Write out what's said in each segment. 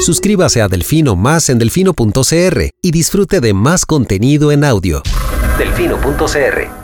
Suscríbase a Delfino Más en delfino.cr y disfrute de más contenido en audio. Delfino.cr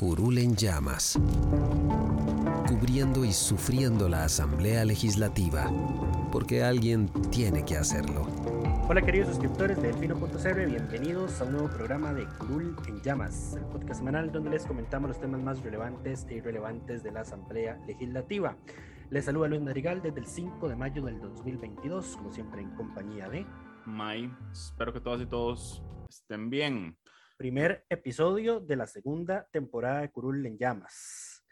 Curul en llamas. Cubriendo y sufriendo la Asamblea Legislativa. Porque alguien tiene que hacerlo. Hola queridos suscriptores de Delfino.cr, bienvenidos a un nuevo programa de Curul en Llamas, el podcast semanal donde les comentamos los temas más relevantes e irrelevantes de la Asamblea Legislativa. Les saluda Luis Madrigal desde el 5 de mayo del 2022, como siempre en compañía de... May, espero que todas y todos estén bien. Primer episodio de la segunda temporada de Curul en Llamas.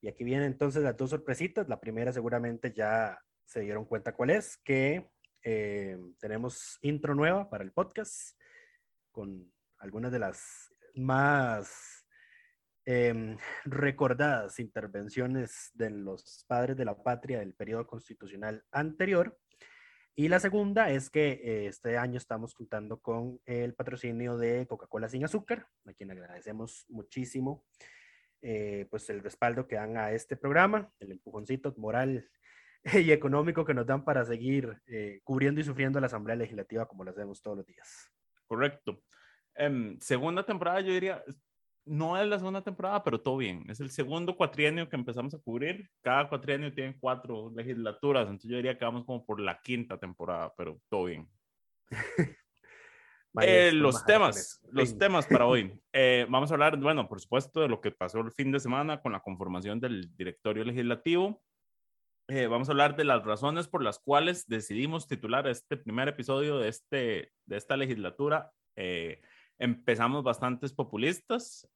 Y aquí vienen entonces las dos sorpresitas. La primera seguramente ya se dieron cuenta cuál es, que eh, tenemos intro nueva para el podcast con algunas de las más em, recordadas intervenciones de los padres de la patria del periodo constitucional anterior. Y la segunda es que eh, este año estamos contando con el patrocinio de Coca-Cola sin azúcar, a quien agradecemos muchísimo eh, pues el respaldo que dan a este programa, el empujoncito moral y económico que nos dan para seguir eh, cubriendo y sufriendo la Asamblea Legislativa como lo hacemos todos los días. Correcto. Em, segunda temporada, yo diría, no es la segunda temporada, pero todo bien. Es el segundo cuatrienio que empezamos a cubrir. Cada cuatrienio tiene cuatro legislaturas, entonces yo diría que vamos como por la quinta temporada, pero todo bien. Eh, los temas, los temas para hoy. Eh, vamos a hablar, bueno, por supuesto, de lo que pasó el fin de semana con la conformación del directorio legislativo. Eh, vamos a hablar de las razones por las cuales decidimos titular este primer episodio de, este, de esta legislatura. Empezamos bastantes populistas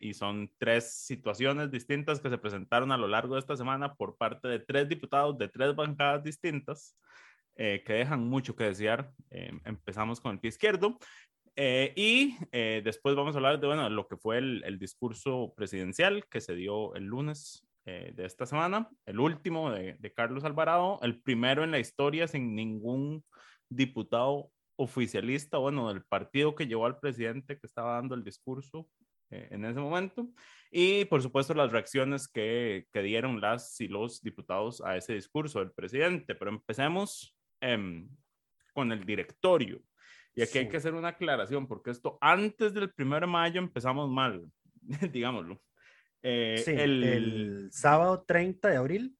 y son tres situaciones distintas que se presentaron a lo largo de esta semana por parte de tres diputados de tres bancadas distintas. Eh, que dejan mucho que desear. Eh, empezamos con el pie izquierdo. Eh, y después vamos a hablar de bueno, lo que fue el, el discurso presidencial que se dio el lunes de esta semana, el último de, de, Carlos Alvarado, el primero en la historia sin ningún diputado oficialista, bueno, del partido que llevó al presidente que estaba dando el discurso en ese momento. Y por supuesto las reacciones que, que dieron las y los diputados a ese discurso del presidente. Pero empecemos Em, con el directorio. Y aquí hay que hacer una aclaración, porque esto antes del 1 de mayo empezamos mal, digámoslo. Eh, el, sábado 30 de abril.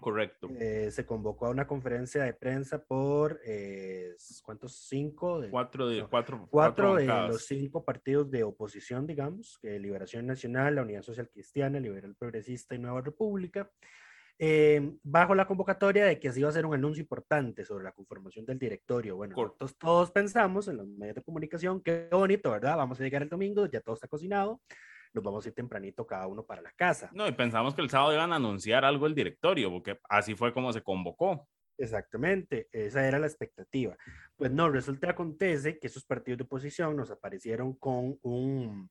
Correcto. Eh, se convocó a una conferencia de prensa por, eh, ¿cuántos? Cinco. De, cuatro de, cuatro, cuatro, de los cinco partidos de oposición, digamos, que Liberación Nacional, la Unidad Social Cristiana, Liberal Progresista y Nueva República. Eh, bajo la convocatoria de que se iba a hacer un anuncio importante sobre la conformación del directorio. Bueno, nosotros todos pensamos en los medios de comunicación, qué bonito, ¿verdad? Vamos a llegar el domingo, ya todo está cocinado, nos vamos a ir tempranito cada uno para la casa. No, y pensamos que el sábado iban a anunciar algo el directorio, porque así fue como se convocó. Exactamente, esa era la expectativa. Pues no, resulta acontece que esos partidos de oposición nos aparecieron con un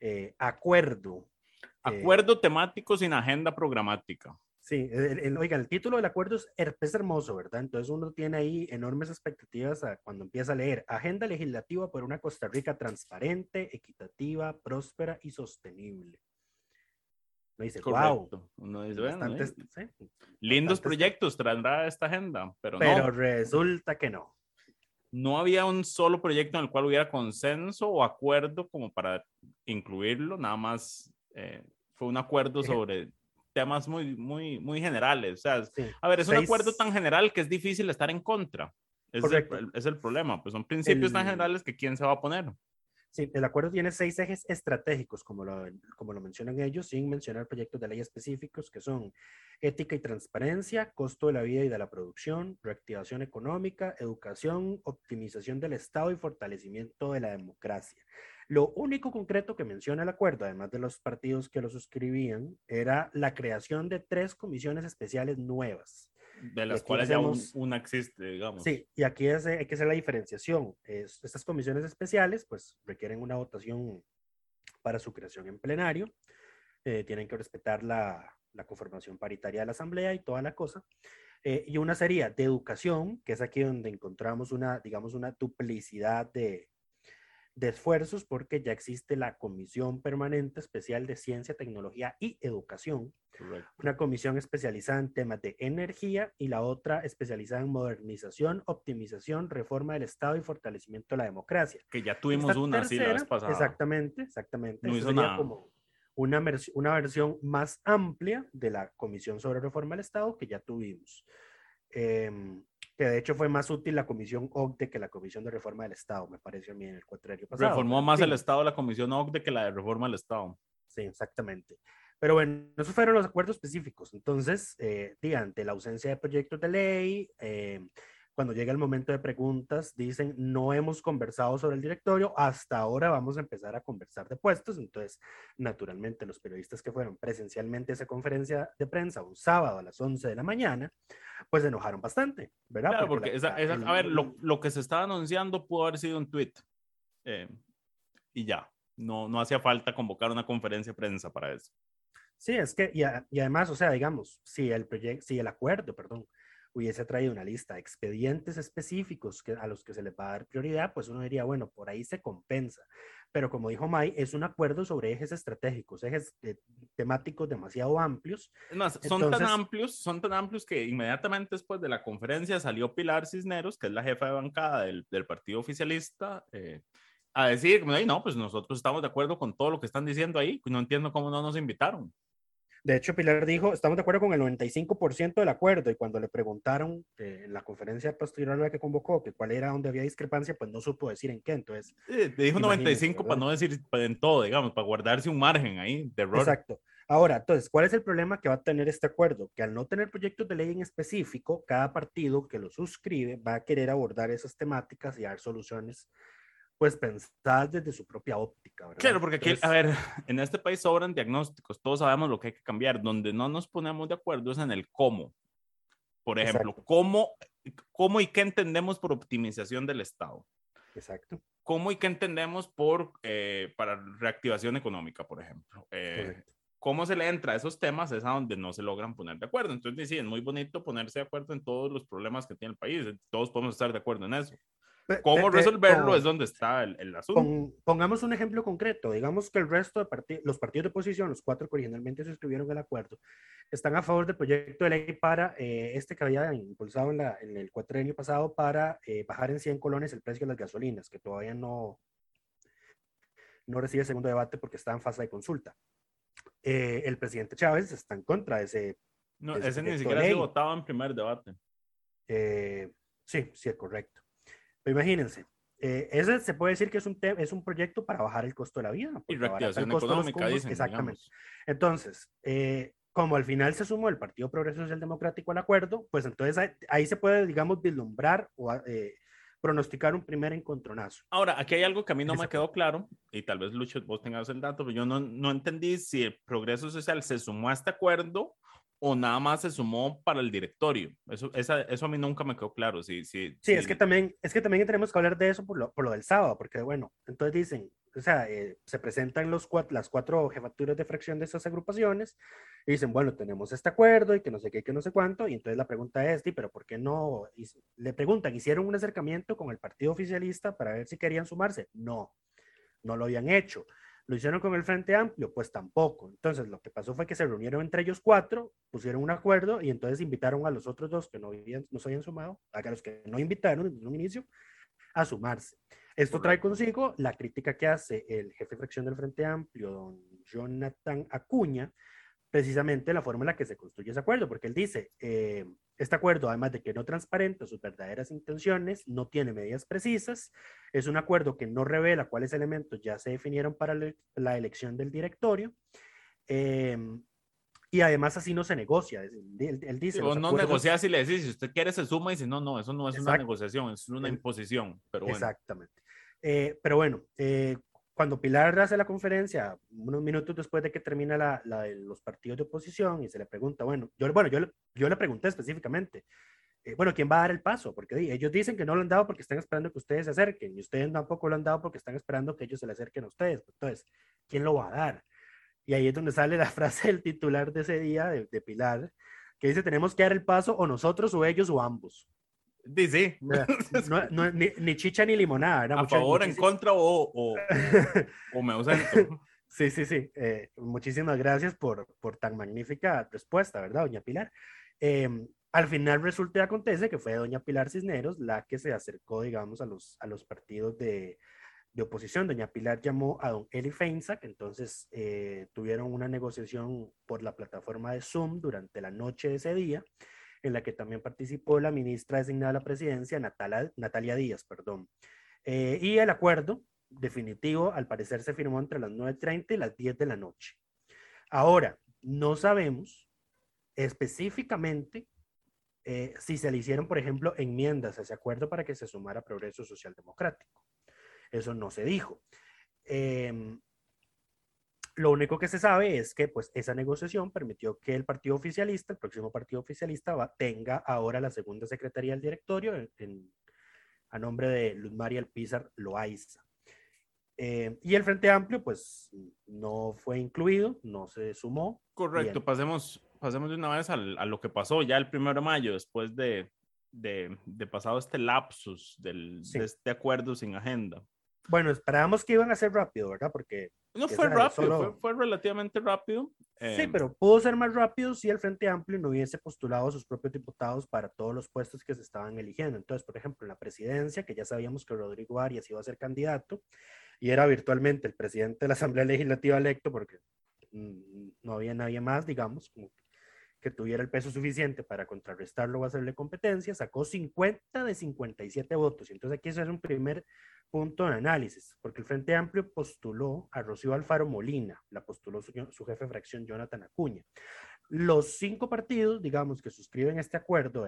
eh, acuerdo. Eh, acuerdo temático sin agenda programática. Sí, el, oiga, el título del acuerdo es, es, hermoso, ¿verdad? Entonces uno tiene ahí enormes expectativas cuando empieza a leer Agenda Legislativa por una Costa Rica transparente, equitativa, próspera y sostenible. Uno dice, wow. Uno dice, bueno, lindos proyectos traerá esta agenda, pero, pero resulta que no. No había un solo proyecto en el cual hubiera consenso o acuerdo como para incluirlo, nada más eh, fue un acuerdo sobre temas muy, muy, muy generales. O sea, a ver, es un acuerdo tan general que es difícil estar en contra. Es, el, es el, problema, pues son principios tan generales que quién se va a poner. Sí, el acuerdo tiene seis ejes estratégicos, como lo, como lo mencionan ellos, sin mencionar proyectos de ley específicos que son ética y transparencia, costo de la vida y de la producción, reactivación económica, educación, optimización del Estado y fortalecimiento de la democracia. Lo único concreto que menciona el acuerdo, además de los partidos que lo suscribían, era la creación de tres comisiones especiales nuevas. De las cuales ya una existe, digamos. Sí, y aquí hay que hacer la diferenciación. estas comisiones especiales, pues, requieren una votación para su creación en plenario. Eh, tienen que respetar la, la, conformación paritaria de la Asamblea y toda la cosa. Eh, y una sería de educación, que es aquí donde encontramos una, digamos, una duplicidad de, de esfuerzos porque ya existe la Comisión Permanente Especial de Ciencia, Tecnología y Educación, una comisión especializada en temas de energía y la otra especializada en modernización, optimización, reforma del Estado y fortalecimiento de la democracia. Que ya tuvimos una así la vez pasada. Exactamente, exactamente. No hizo nada. como una, una versión más amplia de la Comisión sobre Reforma del Estado que ya tuvimos. Eh, que de hecho fue más útil la Comisión OCDE que la Comisión de Reforma del Estado, me pareció a mí en el cuatrienio pasado. Reformó más el Estado la Comisión OCDE que la de Reforma del Estado. Sí, exactamente. Pero bueno, esos fueron los acuerdos específicos. Entonces, eh, ante la ausencia de proyectos de ley, eh, cuando llega el momento de preguntas, dicen, no hemos conversado sobre el directorio, hasta ahora vamos a empezar a conversar de puestos. Entonces, naturalmente, los periodistas que fueron presencialmente a esa conferencia de prensa un sábado a las 11 de la mañana, pues se enojaron bastante, ¿verdad? Claro, porque, a ver, lo, que se estaba anunciando pudo haber sido un tweet eh, y ya, no, no hacía falta convocar una conferencia de prensa para eso. Sí, es que, y, y además, o sea, digamos, si el proyecto, si el acuerdo, perdón, hubiese traído una lista de expedientes específicos que, a los que se le va a dar prioridad, pues uno diría, bueno, por ahí se compensa. Pero como dijo May, es un acuerdo sobre ejes estratégicos, ejes eh, temáticos demasiado amplios. Es más, son tan amplios, son tan amplios que inmediatamente después de la conferencia salió Pilar Cisneros, que es la jefa de bancada del, del partido oficialista, eh, a decir, no, pues nosotros estamos de acuerdo con todo lo que están diciendo ahí, no entiendo cómo no nos invitaron. De hecho, Pilar dijo, estamos de acuerdo con el 95% del acuerdo y cuando le preguntaron eh, en la conferencia posterior a la que convocó que cuál era donde había discrepancia, pues no supo decir en qué. Entonces, le dijo 95 para no decir en todo, digamos, para guardarse un margen ahí de error. Exacto. Ahora, entonces, ¿cuál es el problema que va a tener este acuerdo? Que al no tener proyectos de ley en específico, cada partido que lo suscribe va a querer abordar esas temáticas y dar soluciones pues pensar desde su propia óptica. ¿verdad? Claro, porque aquí, a ver, en este país sobran diagnósticos, todos sabemos lo que hay que cambiar, donde no nos ponemos de acuerdo es en el cómo. Por ejemplo, cómo, cómo y qué entendemos por optimización del Estado. Exacto. ¿Cómo y qué entendemos por, eh, para reactivación económica, por ejemplo? Eh, ¿Cómo se le entra a esos temas? Es a donde no se logran poner de acuerdo. Entonces, sí, es muy bonito ponerse de acuerdo en todos los problemas que tiene el país. Todos podemos estar de acuerdo en eso. ¿Cómo resolverlo? es donde está el, asunto. pongamos un ejemplo concreto. Digamos que el resto de partidos, los partidos de oposición, los cuatro que originalmente suscribieron el acuerdo, están a favor del proyecto de ley para eh, este que había impulsado en, la, en el cuatrenio pasado para eh, bajar en 100 colones el precio de las gasolinas, que todavía no, no recibe segundo debate porque está en fase de consulta. Eh, el presidente Chávez está en contra de ese. No, ese, ni siquiera se votaba en primer debate. sí, sí, es correcto. Imagínense, eh, ese se puede decir que es un, es un proyecto para bajar el costo de la vida. Y reactivación económica, dicen, Exactamente. Entonces, eh, como al final se sumó el Partido Progreso Social Democrático al acuerdo, pues entonces ahí, se puede, digamos, vislumbrar o eh, pronosticar un primer encontronazo. Ahora, aquí hay algo que a mí no me quedó claro, y tal vez Lucho, vos tengas el dato, pero yo no, no entendí si el Progreso Social se sumó a este acuerdo o nada más se sumó para el directorio. Eso, eso a mí nunca me quedó claro. Sí, sí, sí, Es, que también, es que también tenemos que hablar de eso por lo, por lo del sábado, porque bueno, entonces dicen, o sea, eh, se presentan los las cuatro jefaturas de fracción de esas agrupaciones y dicen, bueno, tenemos este acuerdo y que no sé qué, que no sé cuánto, y entonces la pregunta es, pero ¿por qué no? Y le preguntan, ¿hicieron un acercamiento con el partido oficialista para ver si querían sumarse? No, no lo habían hecho. ¿Lo hicieron con el Frente Amplio? Pues tampoco. Entonces, lo que pasó fue que se reunieron entre ellos cuatro, pusieron un acuerdo y entonces invitaron a los otros dos que no, habían, no se habían sumado, a los que no invitaron desde un inicio, a sumarse. Esto trae consigo la crítica que hace el jefe de fracción del Frente Amplio, don Jonathan Acuña, precisamente la forma en la que se construye ese acuerdo, porque él dice, eh, este acuerdo, además de que no transparenta sus verdaderas intenciones, no tiene medidas precisas, es un acuerdo que no revela cuáles elementos ya se definieron para la elección del directorio, eh, y además así no se negocia. Él, dice... no negocia si le decís, si usted quiere se suma y si no, no, eso no es una negociación, es una imposición. Pero Exactamente. Eh, pero bueno, cuando Pilar hace la conferencia, unos minutos después de que termina la, de los partidos de oposición y se le pregunta, bueno, yo, bueno, yo, yo le pregunté específicamente, eh, bueno, ¿quién va a dar el paso? Porque ellos dicen que no lo han dado porque están esperando que ustedes se acerquen y ustedes tampoco lo han dado porque están esperando que ellos se le acerquen a ustedes. Entonces, ¿quién lo va a dar? Y ahí es donde sale la frase del titular de ese día, de, de Pilar, que dice, tenemos que dar el paso o nosotros o ellos o ambos. Sí, No, ni, chicha ni limonada. A favor, en contra o, o, o, me ausento. Sí, sí, sí. Eh, muchísimas gracias por, por tan magnífica respuesta, ¿verdad, doña Pilar? Em, al final resulta y acontece que fue doña Pilar Cisneros la que se acercó, digamos, a los, a los partidos de, de oposición. Doña Pilar llamó a don Eli Feinsack, entonces eh, tuvieron una negociación por la plataforma de Zoom durante la noche de ese día en la que también participó la ministra designada a la presidencia, Natalia, Natalia Díaz, perdón. Eh, y el acuerdo definitivo, al parecer, se firmó entre las 9.30 y las 10 de la noche. Ahora, no sabemos específicamente eh, si se le hicieron, por ejemplo, enmiendas a ese acuerdo para que se sumara Progreso Social Democrático. Eso no se dijo. Eh, lo único que se sabe es que pues esa negociación permitió que el partido oficialista, el próximo partido oficialista, tenga ahora la segunda secretaría del directorio a nombre de Luz María Alpizar Loaiza. Eh, y el Frente Amplio, pues, no fue incluido, no se sumó. Correcto, pasemos, pasemos de una vez a lo que pasó ya el primero de mayo, después de, de, pasado este lapsus del, de este acuerdo sin agenda. Bueno, esperábamos que iban a ser rápido, ¿verdad? Porque... No fue rápido, fue, relativamente rápido. Sí, em, pero pudo ser más rápido si el Frente Amplio no hubiese postulado a sus propios diputados para todos los puestos que se estaban eligiendo. Entonces, por ejemplo, en la presidencia, que ya sabíamos que Rodrigo Arias iba a ser candidato y era virtualmente el presidente de la Asamblea Legislativa electo porque mm, no había nadie más, digamos, como que tuviera el peso suficiente para contrarrestarlo o hacerle competencia, sacó 50 de 57 votos. Y entonces aquí eso es un primer punto de análisis, porque el Frente Amplio postuló a Rocío Alfaro Molina, la postuló su, jefe de fracción Jonathan Acuña. Los cinco partidos, digamos, que suscriben este acuerdo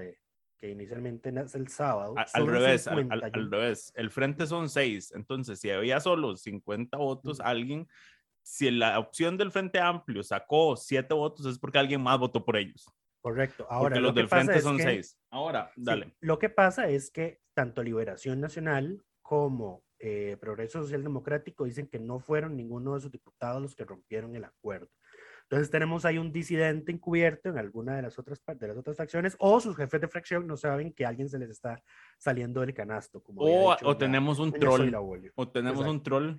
que inicialmente nace el sábado. al revés, al, revés. El frente son seis. Entonces, si había solo 50 votos, alguien, si la opción del Frente Amplio sacó siete votos, es porque alguien más votó por ellos. Correcto. Ahora, porque los del frente son seis. Ahora, dale. lo que pasa es que tanto Liberación Nacional como eh, Progreso Social Democrático dicen que no fueron ninguno de sus diputados los que rompieron el acuerdo. Entonces tenemos ahí un disidente encubierto en alguna de las otras de las otras fracciones o sus jefes de fracción no saben que alguien se les está saliendo del canasto. Como o, tenemos un troll. O tenemos un troll.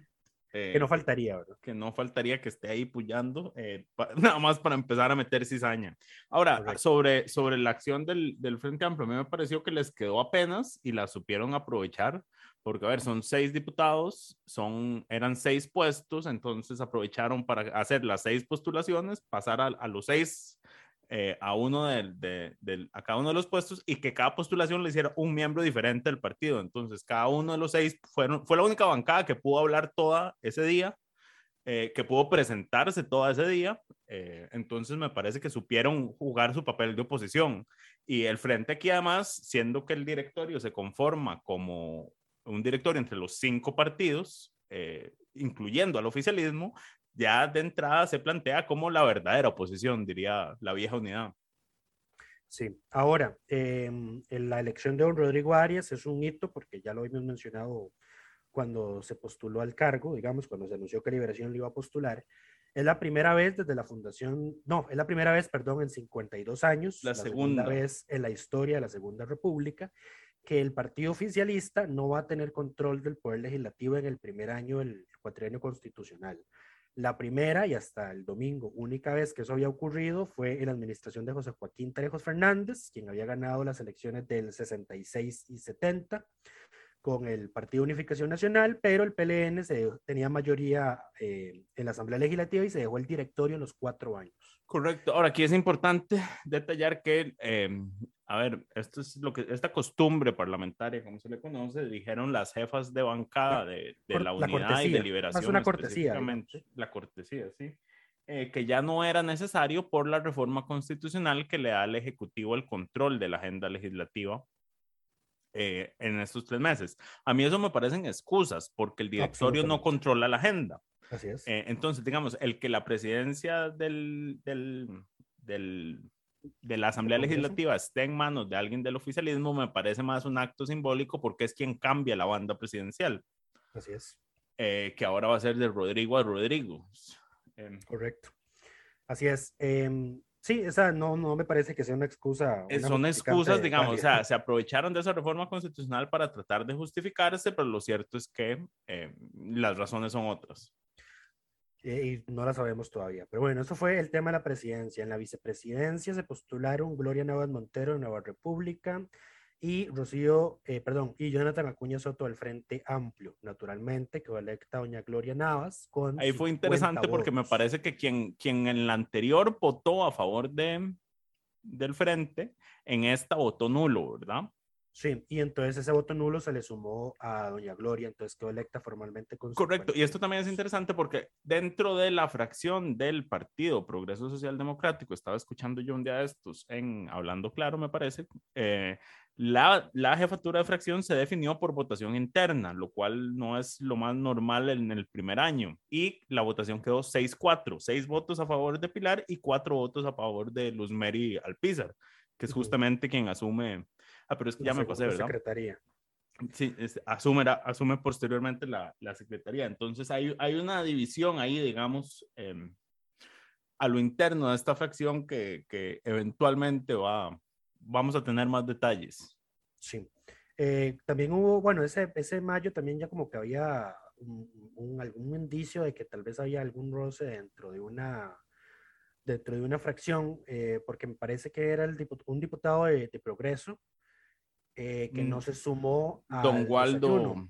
Que no faltaría, ¿verdad? Que no faltaría que esté ahí puyando, eh, nada más para empezar a meter cizaña. Ahora, sobre, sobre la acción del, del Frente Amplio, a mí me pareció que les quedó apenas y la supieron aprovechar porque a ver, son seis diputados, son, eran seis puestos, entonces aprovecharon para hacer las seis postulaciones, pasar a, los seis, eh, a uno de, a cada uno de los puestos y que cada postulación le hiciera un miembro diferente del partido. Entonces, cada uno de los seis fueron, fue la única bancada que pudo hablar toda ese día, eh, que pudo presentarse todo ese día. Eh, entonces, me parece que supieron jugar su papel de oposición. Y el frente aquí, además, siendo que el directorio se conforma como un directorio entre los cinco partidos, incluyendo al oficialismo, ya de entrada se plantea como la verdadera oposición, diría la vieja unidad. Sí, ahora, em, en la elección de don Rodrigo Arias es un hito porque ya lo habíamos mencionado cuando se postuló al cargo, digamos, cuando se anunció que Liberación le iba a postular. Es la primera vez desde la fundación, no, es la primera vez, perdón, en 52 años. La, segunda. segunda vez en la historia de la Segunda República que el partido oficialista no va a tener control del poder legislativo en el primer año del cuatrienio constitucional. La primera y hasta el domingo, única vez que eso había ocurrido fue en la administración de José Joaquín Trejos Fernández, quien había ganado las elecciones del 66 y 70. Con el Partido Unificación Nacional, pero el PLN se, tenía mayoría eh, en la Asamblea Legislativa y se dejó el directorio los cuatro años. Correcto. Ahora, aquí es importante detallar que, em, a ver, esto es lo que, esta costumbre parlamentaria, como se le conoce, dijeron las jefas de bancada de, de la unidad y de liberación. Es una cortesía. La cortesía, sí. Eh, que ya no era necesario por la reforma constitucional que le da al Ejecutivo el control de la agenda legislativa eh, en estos tres meses. A mí eso me parecen excusas porque el directorio no controla la agenda. Así es. Eh, entonces, digamos, el que la presidencia del, del, del, de la Asamblea Legislativa esté en manos de alguien del oficialismo me parece más un acto simbólico porque es quien cambia la banda presidencial. Así es. Eh, que ahora va a ser de Rodrigo a Rodrigo. Em, Correcto. Así es. Em, Sí, esa no, no me parece que sea una excusa. Eh, son excusas, digamos, o sea, se aprovecharon de esa reforma constitucional para tratar de justificarse, pero lo cierto es que eh, las razones son otras. Eh, y no las sabemos todavía. Pero bueno, eso fue el tema de la presidencia. En la vicepresidencia se postularon Gloria Navas Montero de Nueva República, y Rocío, eh, perdón, y Jonathan Acuña Soto del Frente Amplio, naturalmente, que fue electa doña Gloria Navas. Con Ahí fue interesante porque me parece que quien, quien en la anterior votó a favor de, del Frente, en esta votó nulo, ¿verdad? Sí, y entonces ese voto nulo se le sumó a doña Gloria, entonces quedó electa formalmente con Correcto, y esto también es interesante porque dentro de la fracción del Partido Progreso Social Democrático, estaba escuchando yo un día de estos en Hablando Claro, me parece, eh, la, la, jefatura de fracción se definió por votación interna, lo cual no es lo más normal en el primer año. Y la votación quedó 6-4, 6 votos a favor de Pilar y 4 votos a favor de Luz Mary Alpizar, que es justamente quien asume. Ah, pero es que ya me pasé, ¿verdad? Secretaría. Sí, asume, asume posteriormente la, la, secretaría. Entonces hay, hay una división ahí, digamos, eh, a lo interno de esta fracción que, que eventualmente va, vamos a tener más detalles. Sí. Eh, también hubo, bueno, ese, ese mayo también ya como que había un, algún indicio de que tal vez había algún roce dentro de una, dentro de una fracción, eh, porque me parece que era el un diputado de, Progreso eh, que no mm. se sumó a... Don Waldo,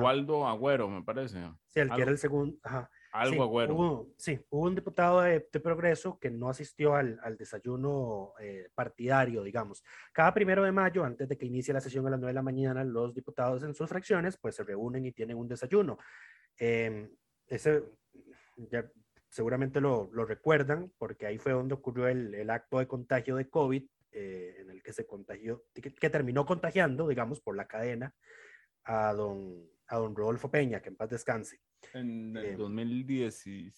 Waldo Agüero, me parece. Sí, el que era el segundo, ajá, algo agüero. Hubo, sí, hubo un diputado de, Progreso que no asistió al, al desayuno eh, partidario, digamos. Cada primero de mayo, antes de que inicie la sesión a las 9 de la mañana, los diputados en sus fracciones pues se reúnen y tienen un desayuno. Em, ese, ya seguramente lo, lo, recuerdan, porque ahí fue donde ocurrió el, el acto de contagio de COVID, eh, en el que se contagió, que, que terminó contagiando, digamos, por la cadena a don a don Rodolfo Peña, que en paz descanse. En el 2010, eh,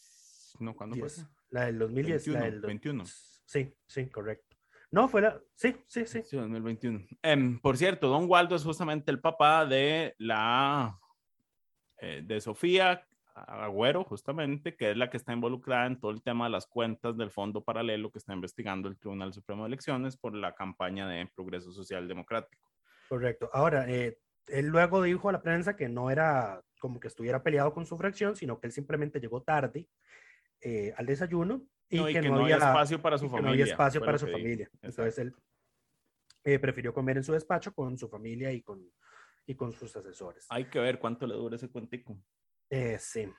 no, ¿cuándo fue? La del 2010, 21, la del 21. Sí, sí, correcto. No, fue la, sí, sí, sí. Sí, 2021. Em, por cierto, don Waldo es justamente el papá de la, eh, de Sofía Agüero, justamente, que es la que está involucrada en todo el tema de las cuentas del fondo paralelo que está investigando el Tribunal Supremo de Elecciones por la campaña de Progreso Social Democrático. Correcto. Ahora, eh, él luego dijo a la prensa que no era como que estuviera peleado con su fracción, sino que él simplemente llegó tarde eh, al desayuno y, que, no, había espacio para su familia. No había espacio para su familia. Entonces él eh, prefirió comer en su despacho con su familia y con, y con sus asesores. Hay que ver cuánto le dura ese cuentico. Eh, sí.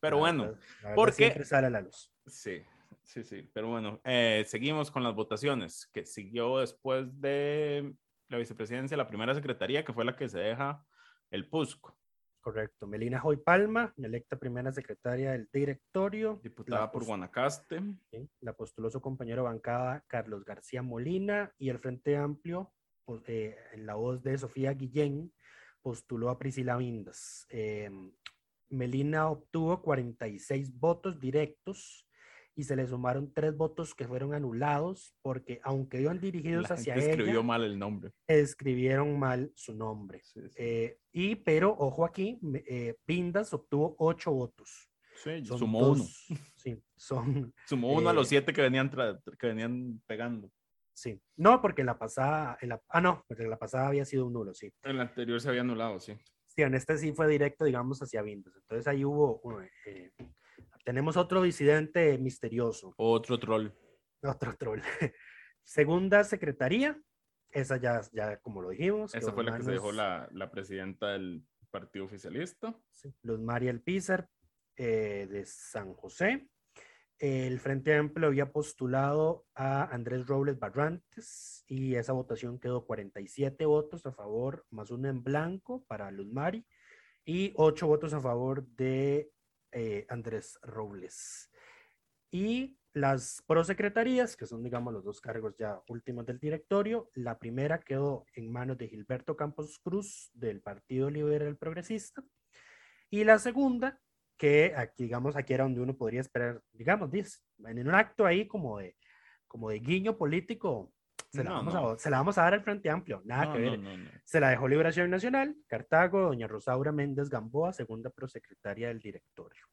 Pero bueno, porque siempre sale a la luz. Sí, sí, sí. Pero bueno, seguimos con las votaciones que siguió después de la vicepresidencia, la primera secretaría, que fue la que se deja el PUSCO. Correcto. Melina Joy Palma, electa primera secretaria del directorio. Diputada por Guanacaste. la postuló su compañero bancada Carlos García Molina y el Frente Amplio, pues, eh, en la voz de Sofía Guillén, postuló a Priscila Vindas. Em, Melina obtuvo 46 votos directos y se le sumaron tres votos que fueron anulados porque aunque iban dirigidos hacia ella, escribió mal el nombre. Escribieron mal su nombre. Eh, y pero ojo aquí, eh, Pindas obtuvo ocho votos. Sí, sumó uno. Sí, son. Sumó uno a los eh, siete que venían, que venían pegando. Sí, no, porque la pasada, en la, ah, no, porque la pasada había sido un nulo, sí. En la anterior se había anulado, sí. Sí, en este sí fue directo, digamos, hacia Vindas. Entonces ahí hubo, tenemos otro disidente misterioso. Otro troll. Otro troll. Segunda secretaría, esa ya, ya como lo dijimos. Esa fue la que se dejó la, la presidenta del partido oficialista. Sí, Luz María Elpizar eh, de San José. El Frente Amplio había postulado a Andrés Robles Barrantes y esa votación quedó 47 votos a favor, más uno en blanco para Luz Mari y 8 votos a favor de eh, Andrés Robles. Y las prosecretarías, que son, digamos, los dos cargos ya últimos del directorio, la primera quedó en manos de Gilberto Campos Cruz del Partido Liberal Progresista y la segunda, que aquí, digamos, aquí era donde uno podría esperar, digamos, en un acto ahí como de, como de guiño político, se, la vamos A, se la vamos a dar al Frente Amplio, nada que ver. Se la dejó Liberación Nacional, Cartago, doña Rosaura Méndez Gamboa, segunda prosecretaria del directorio.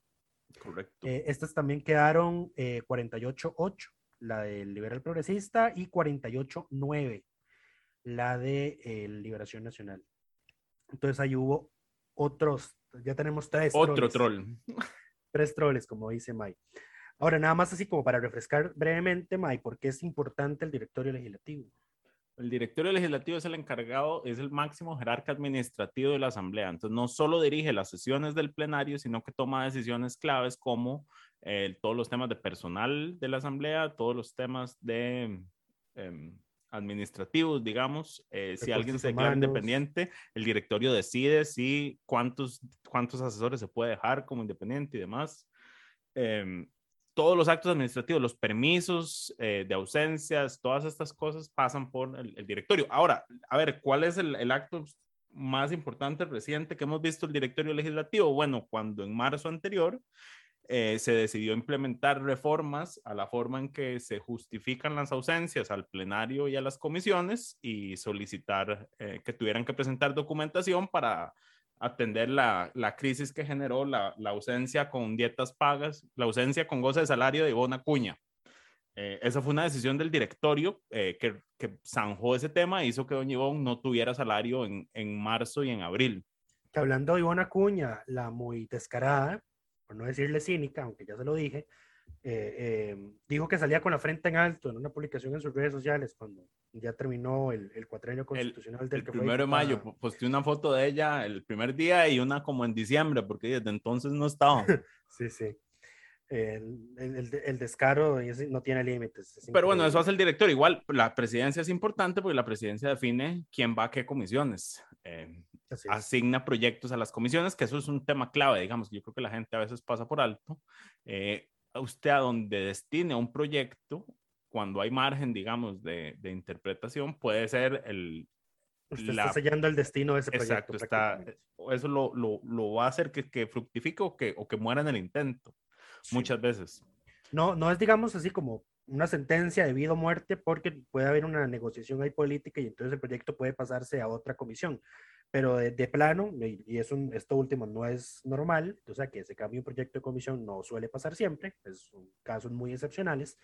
Correcto. Eh, estas también quedaron eh, 48-8, la del Liberal Progresista, y 48-9, la de eh, Liberación Nacional. Entonces ahí hubo otros, ya tenemos tres. Otro troll. Tres troles, como dice May. Ahora, nada más así como para refrescar brevemente, May, ¿por qué es importante el directorio legislativo? El directorio legislativo es el encargado, es el máximo jerarca administrativo de la Asamblea. Entonces, no solo dirige las sesiones del plenario, sino que toma decisiones claves como eh, todos los temas de personal de la Asamblea, todos los temas de em, administrativos, digamos. Eh, si alguien se declara independiente, el directorio decide si cuántos, cuántos asesores se puede dejar como independiente y demás. Em, todos los actos administrativos, los permisos eh, de ausencias, todas estas cosas pasan por el, directorio. Ahora, a ver, ¿cuál es el, el, acto más importante reciente que hemos visto el directorio legislativo? Bueno, cuando en marzo anterior eh, se decidió implementar reformas a la forma en que se justifican las ausencias al plenario y a las comisiones y solicitar eh, que tuvieran que presentar documentación para atender la, la crisis que generó la, la, ausencia con dietas pagas, la ausencia con goce de salario de Ivona Cuña. Eh, esa fue una decisión del directorio eh, que, que, zanjó ese tema e hizo que doña Ivonne no tuviera salario en, en marzo y en abril. Hablando de Ivona Cuña, la muy descarada, por no decirle cínica, aunque ya se lo dije, eh, eh, dijo que salía con la frente en alto en una publicación en sus redes sociales cuando ya terminó el, el cuatrenio constitucional el, del el primero de mayo posté una foto de ella el primer día y una como en diciembre porque desde entonces no estaba sí sí el, el, el, descaro no tiene límites. Pero bueno, eso hace el director. Igual, la presidencia es importante porque la presidencia define quién va a qué comisiones. Eh, asigna proyectos a las comisiones, que eso es un tema clave, digamos, que yo creo que la gente a veces pasa por alto. Eh, usted a donde destine un proyecto, cuando hay margen, digamos, de, de interpretación, puede ser el... Usted la... está sellando el destino de ese proyecto. Exacto, está, eso lo, lo, lo, va a hacer que, que fructifique o que, o que muera en el intento, sí. muchas veces. No, no es, digamos, así como una sentencia de vida muerte, porque puede haber una negociación ahí política y entonces el proyecto puede pasarse a otra comisión pero de, plano, y, esto último no es normal, o sea que se cambie un proyecto de comisión no suele pasar siempre, es un, casos muy excepcionales,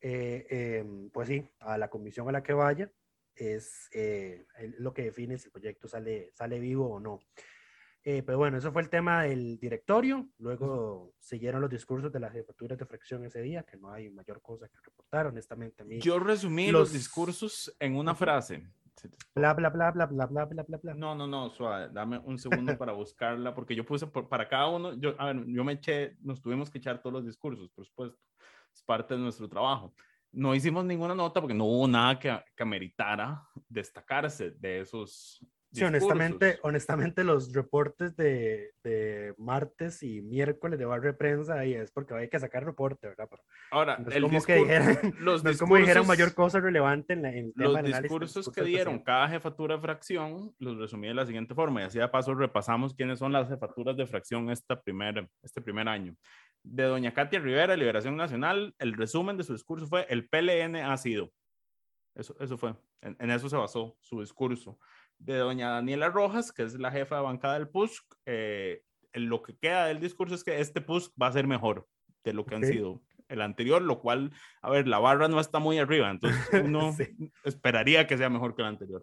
eh, eh, pues sí, a la comisión a la que vaya es eh, lo que define si el proyecto sale, sale vivo o no. Eh, pero bueno, eso fue el tema del directorio. Luego siguieron los discursos de las jefaturas de fracción ese día, que no hay mayor cosa que reportar, honestamente. A mí, Yo resumí los... los discursos en una frase. Bla, bla, bla, bla, bla, bla, bla, bla, No, no, no, suave. Dame un segundo para buscarla, porque yo puse por, para cada uno, yo, a ver, yo me eché, nos tuvimos que echar todos los discursos, por supuesto. Es parte de nuestro trabajo. No hicimos ninguna nota porque no hubo nada que, que meritara destacarse de esos Sí, honestamente, honestamente los reportes de, de, martes y miércoles de barrio de prensa ahí es porque hay que sacar reporte, ¿verdad? Pero Ahora, no es como que dijeran, los no es como dijeran mayor cosa relevante en, la, en el tema Los discursos que dieron cada jefatura de fracción los resumí de la siguiente forma y así de paso repasamos quiénes son las jefaturas de fracción esta primer, este primer año. De doña Katia Rivera, Liberación Nacional, el resumen de su discurso fue el PLN ha sido. Eso, eso fue, en, en eso se basó su discurso de doña Daniela Rojas, que es la jefa de bancada del PUSC, eh, lo que queda del discurso es que este PUSC va a ser mejor de lo que okay. han sido el anterior, lo cual, a ver, la barra no está muy arriba, entonces uno sí. esperaría que sea mejor que el anterior.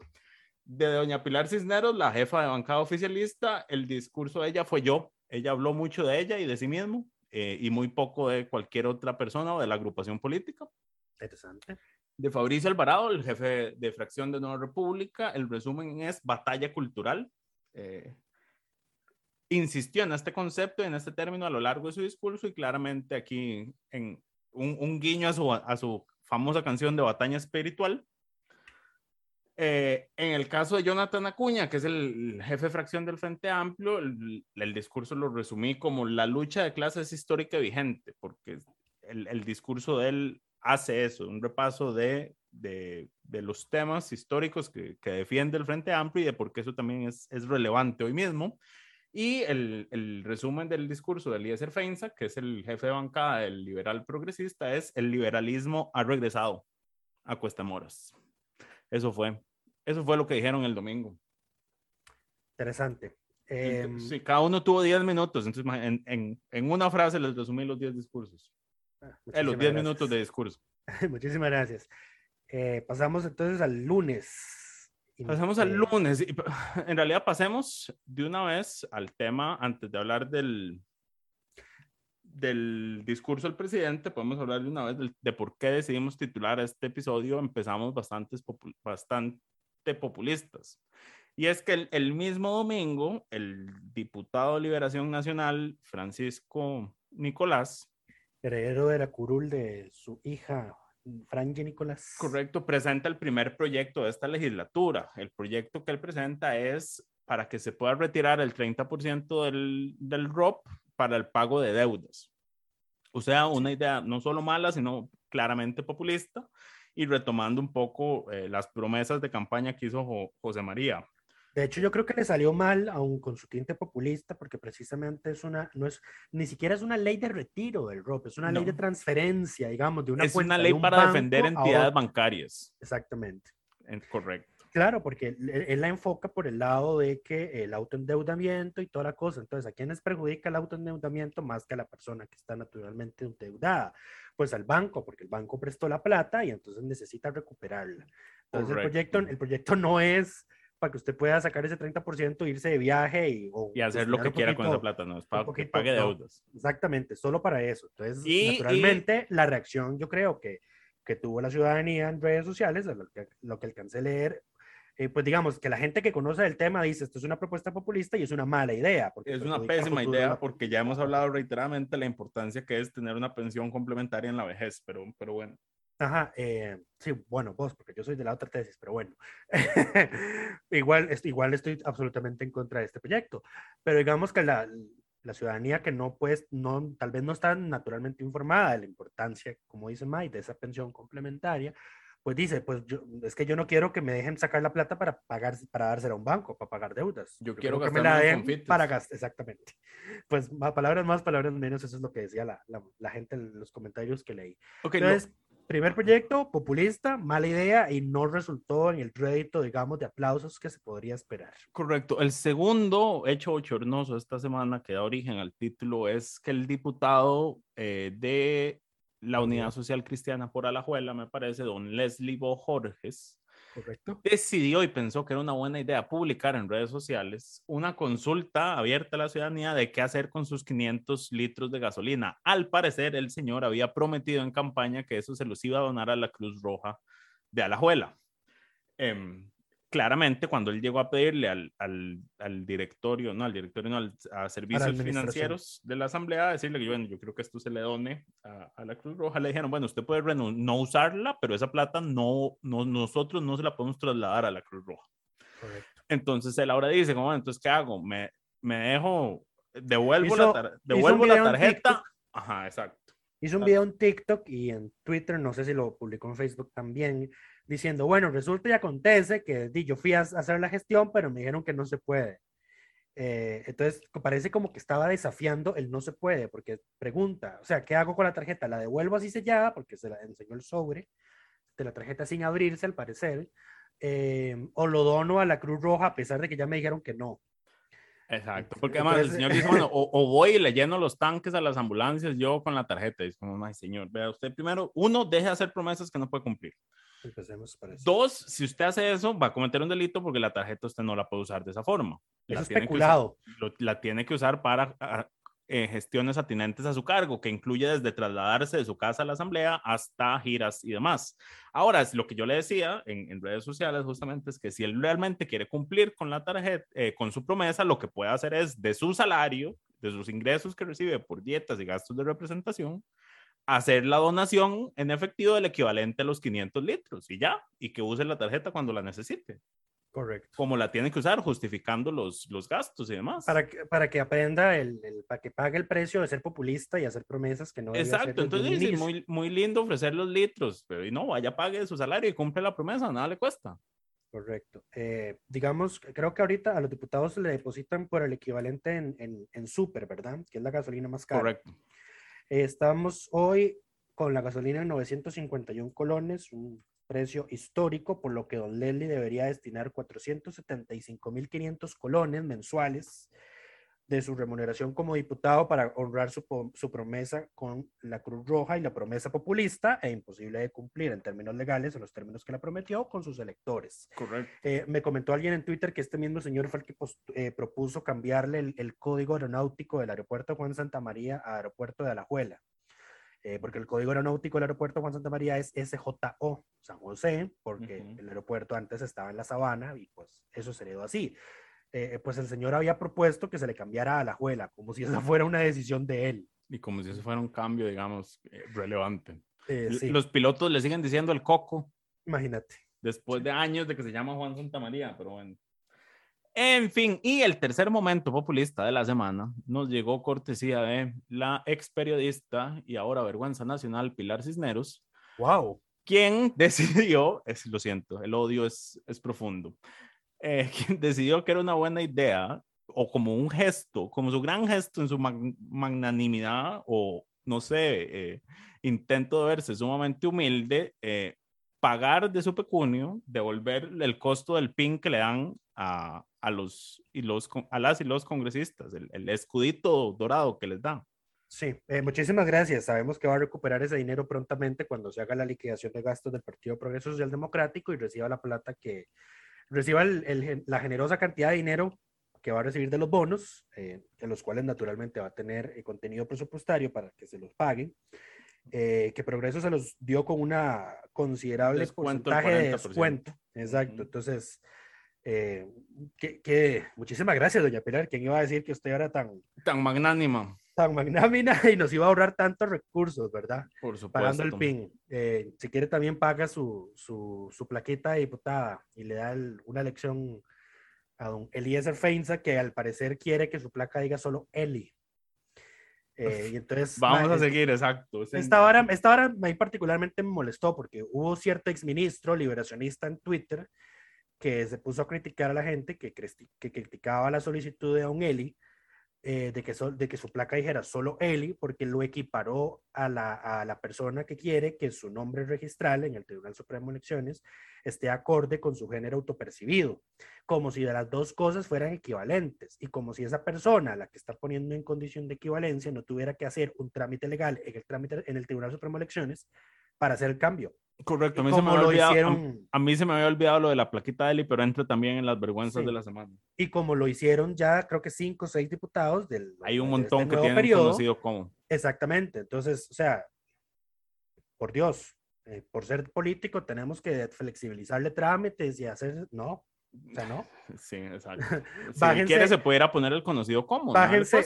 De doña Pilar Cisneros, la jefa de bancada oficialista, el discurso de ella fue yo, ella habló mucho de ella y de sí mismo, eh, y muy poco de cualquier otra persona o de la agrupación política. Interesante de Fabricio Alvarado, el jefe de fracción de Nueva República. El resumen es batalla cultural. Eh, insistió en este concepto en este término a lo largo de su discurso y claramente aquí en un, guiño a su, a su famosa canción de batalla espiritual. Eh, en el caso de Jonathan Acuña, que es el, jefe de fracción del Frente Amplio, el, el, discurso lo resumí como la lucha de clases histórica vigente, porque el, el discurso de él hace eso, un repaso de, de, de los temas históricos que, que, defiende el Frente Amplio y de por qué eso también es, es relevante hoy mismo. Y el, el, resumen del discurso de Eliezer Feinza, que es el jefe de bancada del liberal progresista, es el liberalismo ha regresado a Cuesta Moras. Eso fue. Eso fue lo que dijeron el domingo. Interesante. Eh, sí, cada uno tuvo 10 minutos, entonces en, en, en, una frase les resumí los 10 discursos. Ah, eh, los 10 minutos de discurso. Muchísimas gracias. Eh, pasamos entonces al lunes. Pasamos al lunes. En realidad pasemos de una vez al tema, antes de hablar del, del discurso del presidente, podemos hablar de una vez de, de por qué decidimos titular este episodio. Empezamos bastantes, bastante populistas. Y es que el, el, mismo domingo, el diputado de Liberación Nacional, Francisco Nicolás, heredero de la curul de su hija Franji Nicolás. Correcto, presenta el primer proyecto de esta legislatura. El proyecto que él presenta es para que se pueda retirar el 30% del, del ROP para el pago de deudas. O sea, una idea no solo mala, sino claramente populista y retomando un poco eh, las promesas de campaña que hizo José María. De hecho, yo creo que le salió mal, aún con su tinte populista, porque precisamente es una, no es, ni siera es una ley de retiro del ROP, es una ley de transferencia, digamos, de una Es una ley para defender entidades bancarias. Exactamente. Correcto. Claro, porque él, la enfoca por el lado de que el autoendeudamiento y toda la cosa. Entonces, ¿a quiénes perjudica el autoendeudamiento más que a la persona que está naturalmente endeudada? Pues al banco, porque el banco prestó la plata y entonces necesita recuperarla. Entonces, el proyecto, el proyecto no es para que usted pueda sacar ese 30%, irse de viaje y, y hacer lo que quiera con esa plata, no es para que pague deudas. exactamente, solo para eso. Entonces, naturalmente, la reacción yo creo que, que tuvo la ciudadanía en redes sociales, lo que, lo que alcancé a leer, eh, pues digamos que la gente que conoce el tema dice esto es una propuesta populista y es una mala idea. Porque es una pésima idea porque ya hemos hablado reiteradamente de la importancia que es tener una pensión complementaria en la vejez, pero, pero bueno. Ajá, eh, sí, bueno, vos, porque yo soy de la otra tesis, pero bueno, igual, igual estoy absolutamente en contra de este proyecto, pero digamos que la, la ciudadanía que no, pues, no, tal vez no está naturalmente informada de la importancia, como dice Mike, de esa pensión complementaria, pues dice, pues yo, es que yo no quiero que me dejen sacar la plata para pagar, para dársela a un banco, para pagar deudas. Yo, quiero que me la den para gastar, exactamente. Pues más, palabras más, palabras menos, eso es lo que decía la, la, la gente en los comentarios que leí. Okay, Entonces, primer proyecto, populista, mala idea y no resultó en el crédito, digamos, de aplausos que se podría esperar. Correcto. El segundo hecho bochornoso esta semana que da origen al título es que el diputado eh, de la Unidad Social Cristiana por Alajuela, me parece, don Leslie Bo Jorges, Correcto. decidió y pensó que era una buena idea publicar en redes sociales una consulta abierta a la ciudadanía de qué hacer con sus 500 litros de gasolina. Al parecer, el señor había prometido en campaña que eso se los iba a donar a la Cruz Roja de Alajuela. Eh, claramente cuando él llegó a pedirle al, al, al directorio, no al directorio, no al, a servicios financieros de la asamblea, decirle que bueno, yo creo que esto se le done a, a, la Cruz Roja, le dijeron, bueno, usted puede no usarla, pero esa plata no, no, nosotros no se la podemos trasladar a la Cruz Roja. Correcto. Entonces él ahora dice, bueno, entonces, ¿qué hago? Me, me dejo, devuelvo hizo, la, devuelvo la tarjeta. Ajá, exacto. Hizo un video en TikTok y en Twitter, no sé si lo publicó en Facebook también, diciendo, bueno, resulta y acontece que yo fui a hacer la gestión, pero me dijeron que no se puede. Eh, entonces, parece como que estaba desafiando el no se puede, porque pregunta, o sea, ¿qué hago con la tarjeta? ¿La devuelvo así sellada? Porque se la enseñó el sobre de la tarjeta sin abrirse, al parecer, eh, o lo dono a la Cruz Roja a pesar de que ya me dijeron que no. Exacto, porque además Entonces, el señor dice, bueno, o, o, voy y le lleno los tanques a las ambulancias yo con la tarjeta. Y es como, ay, señor, vea usted primero, uno, deje de hacer promesas que no puede cumplir. Empecemos por eso. Dos, si usted hace eso, va a cometer un delito porque la tarjeta usted no la puede usar de esa forma. Es la especulado. Tiene usar, lo, la tiene que usar para a, eh, gestiones atinentes a su cargo, que incluye desde trasladarse de su casa a la asamblea hasta giras y demás. Ahora, lo que yo le decía en, redes sociales justamente es que si él realmente quiere cumplir con la tarjeta, eh, con su promesa, lo que puede hacer es de su salario, de sus ingresos que recibe por dietas y gastos de representación, hacer la donación en efectivo del equivalente a los 500 litros y ya, y que use la tarjeta cuando la necesite. Correcto. Como la tiene que usar, justificando los, los gastos y demás. Para que, para que aprenda, el, para que pague el precio de ser populista y hacer promesas que no Exacto, entonces es muy, muy lindo ofrecer los litros, pero y no, vaya, pague su salario y cumple la promesa, nada le cuesta. Correcto. Eh, digamos, creo que ahorita a los diputados se le depositan por el equivalente en, en, en super, ¿verdad? Que es la gasolina más cara. Correcto. estamos hoy con la gasolina en 951 colones, un precio histórico, por lo que don Leslie debería destinar 475.500 colones mensuales de su remuneración como diputado para honrar su, su, promesa con la Cruz Roja y la promesa populista e imposible de cumplir en términos legales, en los términos que la prometió, con sus electores. Correcto. Eh, me comentó alguien en Twitter que este mismo señor fue el que eh, propuso cambiarle el, el, código aeronáutico del aeropuerto Juan Santa María a aeropuerto de Alajuela. Eh, porque el código aeronáutico del aeropuerto Juan Santa María es SJO, San José, porque el aeropuerto antes estaba en la sabana y pues eso se heredó así. Eh, pues el señor había propuesto que se le cambiara a la juela, como si esa fuera una decisión de él. Y como si eso fuera un cambio, digamos, eh, relevante. Los pilotos le siguen diciendo el coco. Imagínate. Después de años de que se llama Juan Santa María, pero bueno. En fin, y el tercer momento populista de la semana nos llegó cortesía de la ex periodista y ahora vergüenza nacional Pilar Cisneros. ¡Wow! Quien decidió, es, lo siento, el odio es, es profundo, eh, quien decidió que era una buena idea o como un gesto, como su gran gesto en su magnanimidad o no sé, eh, intento de verse sumamente humilde, eh, pagar de su pecunio, devolver el costo del PIN que le dan a, a, los, y los, a las y los congresistas, el, el escudito dorado que les dan. Sí, eh, muchísimas gracias. Sabemos que va a recuperar ese dinero prontamente cuando se haga la liquidación de gastos del Partido Progreso Social Democrático y reciba la plata que reciba el, la generosa cantidad de dinero que va a recibir de los bonos, eh, en los cuales naturalmente va a tener eh, contenido presupuestario para que se los paguen, que Progreso se los dio con una considerable porcentaje de descuento. Exacto. Entonces, eh, que, muchísimas gracias, doña Pilar. ¿Quién iba a decir que usted era tan... Tan magnánima. Tan magnánima y nos iba a ahorrar tantos recursos, ¿verdad? Por supuesto. Pagando el PIN. Eh, si quiere también paga su, su, su, plaquita de diputada y le da una lección a don Eliezer Feinza, que al parecer quiere que su placa diga solo Eli. Eh, y entonces, Vamos a seguir, exacto. Esta hora, esta hora a mí particularmente me molestó porque hubo cierto exministro liberacionista en Twitter que se puso a criticar a la gente que, que criticaba la solicitud de Don Eli eh, de, que de que su placa dijera solo Eli, porque lo equiparó a la, a la persona que quiere que su nombre registral en el Tribunal Supremo de Elecciones esté acorde con su género autopercibido, como si de las dos cosas fueran equivalentes y como si esa persona, la que está poniendo en condición de equivalencia, no tuviera que hacer un trámite legal en el, trámite, en el Tribunal Supremo de Elecciones para hacer el cambio. Correcto, a mí, se me había olvidado, a, mí se me había olvidado lo de la plaquita de Eli, pero entra también en las vergüenzas de la semana. Y como lo hicieron ya, creo que cinco o seis diputados del. Hay un montón este que tienen periodo, conocido como. Exactamente, entonces, o sea, por Dios, eh, por ser político tenemos que flexibilizarle trámites y hacer, no, o sea, ¿no? Sí, exacto. Si quiere, se pudiera poner el conocido como. Bájense,